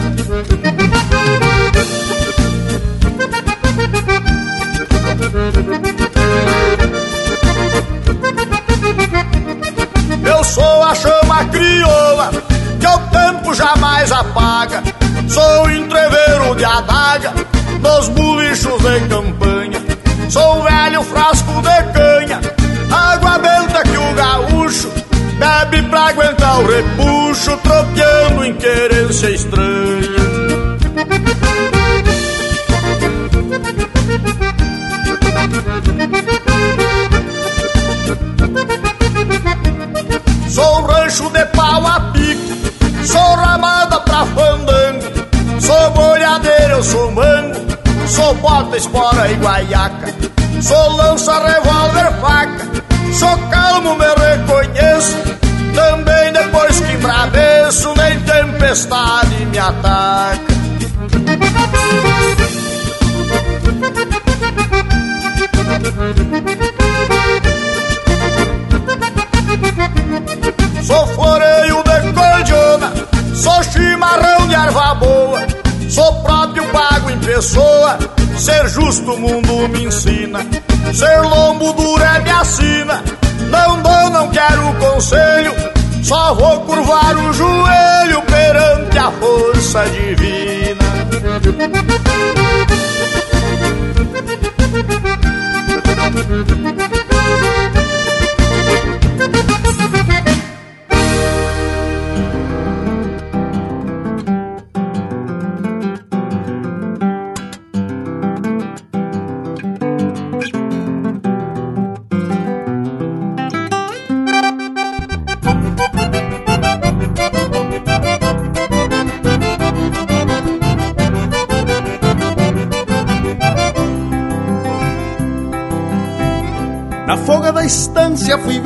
Eu sou a chama crioula que o tempo jamais apaga. Sou entreveiro de adaga nos bulichos de campanha. Sou velho frasco de canha, água benta que o gaúcho bebe pra aguentar o repuxo, tropeando em querência estranha. Sou rancho de pau a sou ramada pra fandango, sou boiadeiro, eu sou mango, sou bota, espora e guaiaca, sou lança, revólver, faca, sou calmo, me reconheço, também depois que embraveço, nem tempestade me ataca. Sou sou chimarrão de erva boa, sou próprio pago em pessoa, ser justo o mundo me ensina, ser lombo duro é minha sina, não dou, não quero conselho, só vou curvar o joelho perante a força divina. Na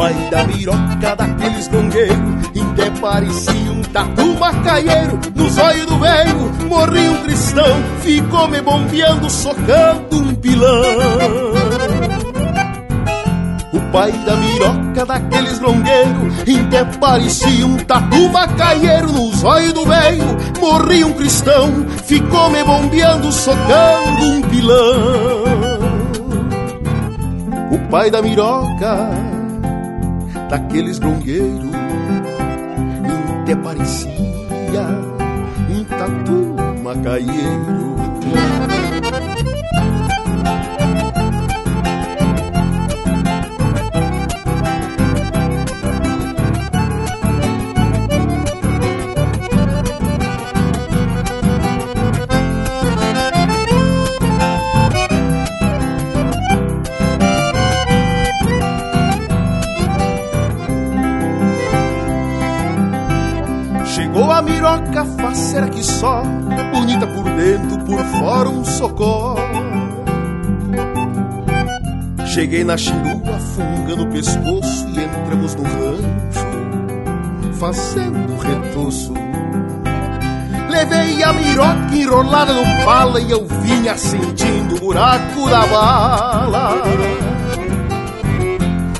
pai da miroca daqueles gongueiros, em que parecia um tatu macaieiro, nos olhos do velho morria um cristão, ficou me bombeando, socando um pilão. O pai da miroca daqueles longueiros Até parecia um tatu macaieiro nos olhos do meio Morri um cristão, ficou me bombeando, socando um pilão O pai da miroca daqueles grongueiros. Até parecia um tatu macaieiro Cheguei na chirua, fungando o pescoço e entramos no rancho, fazendo retoço. Levei a miroca enrolada no pala e eu vinha sentindo o buraco da bala.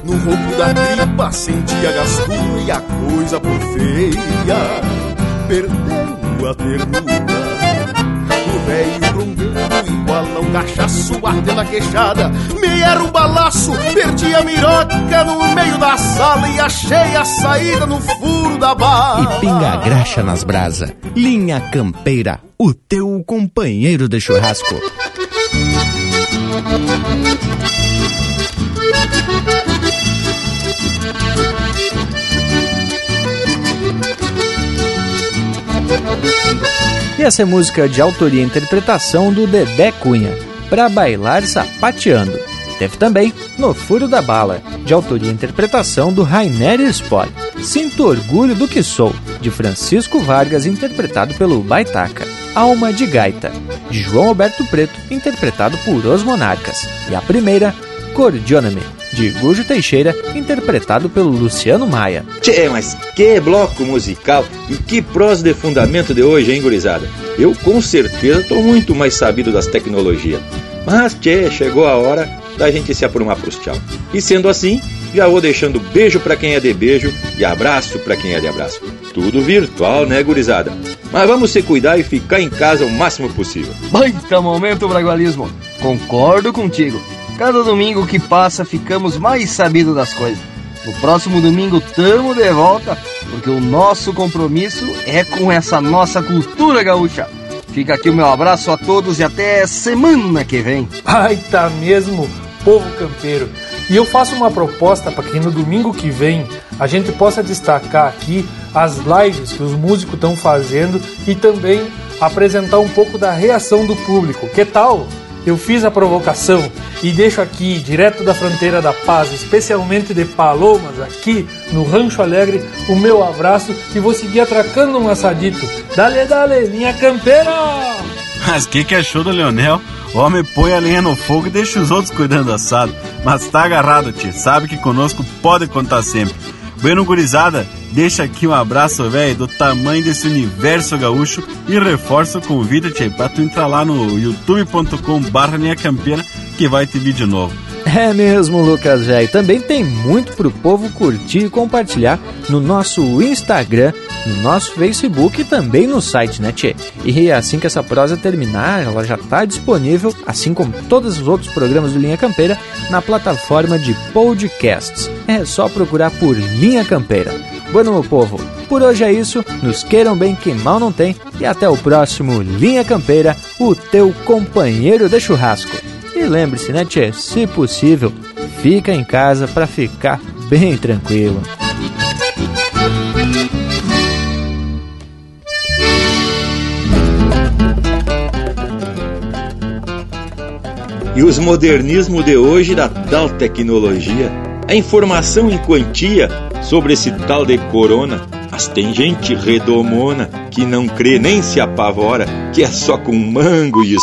No roubo da tripa senti a gastura e a coisa por feia perdendo a ternura. O velho grungueiro igual a um cachaço batendo a queixada. Me era um balaço, perdi a miroca no meio da sala e achei a saída no furo da barra. E pinga graxa nas brasa. Linha Campeira, o teu companheiro de churrasco. *laughs* E essa é música de autoria e interpretação do Dedé Cunha, Pra Bailar Sapateando. Teve também No Furo da Bala, de autoria e interpretação do Rainer Spoll. Sinto Orgulho do Que Sou, de Francisco Vargas, interpretado pelo Baitaca. Alma de Gaita, de João Alberto Preto, interpretado por Os Monarcas. E a primeira, Cordioname, de Gujo Teixeira, interpretado pelo Luciano Maia. Tchê, mas que bloco musical e que prosa de fundamento de hoje, hein, gurizada? Eu com certeza tô muito mais sabido das tecnologias. Mas, tchê, chegou a hora da gente se aprumar pros tchau. E sendo assim, já vou deixando beijo para quem é de beijo e abraço para quem é de abraço. Tudo virtual, né, gurizada? Mas vamos se cuidar e ficar em casa o máximo possível. Baita momento, Bragualismo. Concordo contigo. Cada domingo que passa ficamos mais sabidos das coisas. No próximo domingo tamo de volta, porque o nosso compromisso é com essa nossa cultura gaúcha. Fica aqui o meu abraço a todos e até semana que vem. *laughs* Ai, tá mesmo, povo campeiro. E eu faço uma proposta para que no domingo que vem a gente possa destacar aqui as lives que os músicos estão fazendo e também apresentar um pouco da reação do público. Que tal? Eu fiz a provocação e deixo aqui, direto da fronteira da paz, especialmente de Palomas, aqui no Rancho Alegre, o meu abraço e vou seguir atracando um assadito. Dale, dale, linha campeira! Mas que que achou do Leonel? O homem põe a lenha no fogo e deixa os outros cuidando do assado. Mas tá agarrado, tio. Sabe que conosco pode contar sempre. Bueno, gurizada, deixa aqui um abraço, velho, do tamanho desse universo gaúcho e reforço o convite, tchê, pra tu entrar lá no youtube.com barra campeira que vai ter vídeo novo. É mesmo, Lucas velho. Também tem muito pro povo curtir e compartilhar no nosso Instagram, no nosso Facebook e também no site, né, Tchê? E assim que essa prosa terminar, ela já está disponível, assim como todos os outros programas do Linha Campeira, na plataforma de podcasts. É só procurar por Linha Campeira. Bueno, meu povo, por hoje é isso. Nos queiram bem que mal não tem. E até o próximo Linha Campeira, o teu companheiro de churrasco. E lembre-se, né, Tchê? Se possível, fica em casa para ficar bem tranquilo. E os modernismos de hoje da tal tecnologia, a informação em quantia sobre esse tal de corona, mas tem gente redomona que não crê nem se apavora, que é só com mango e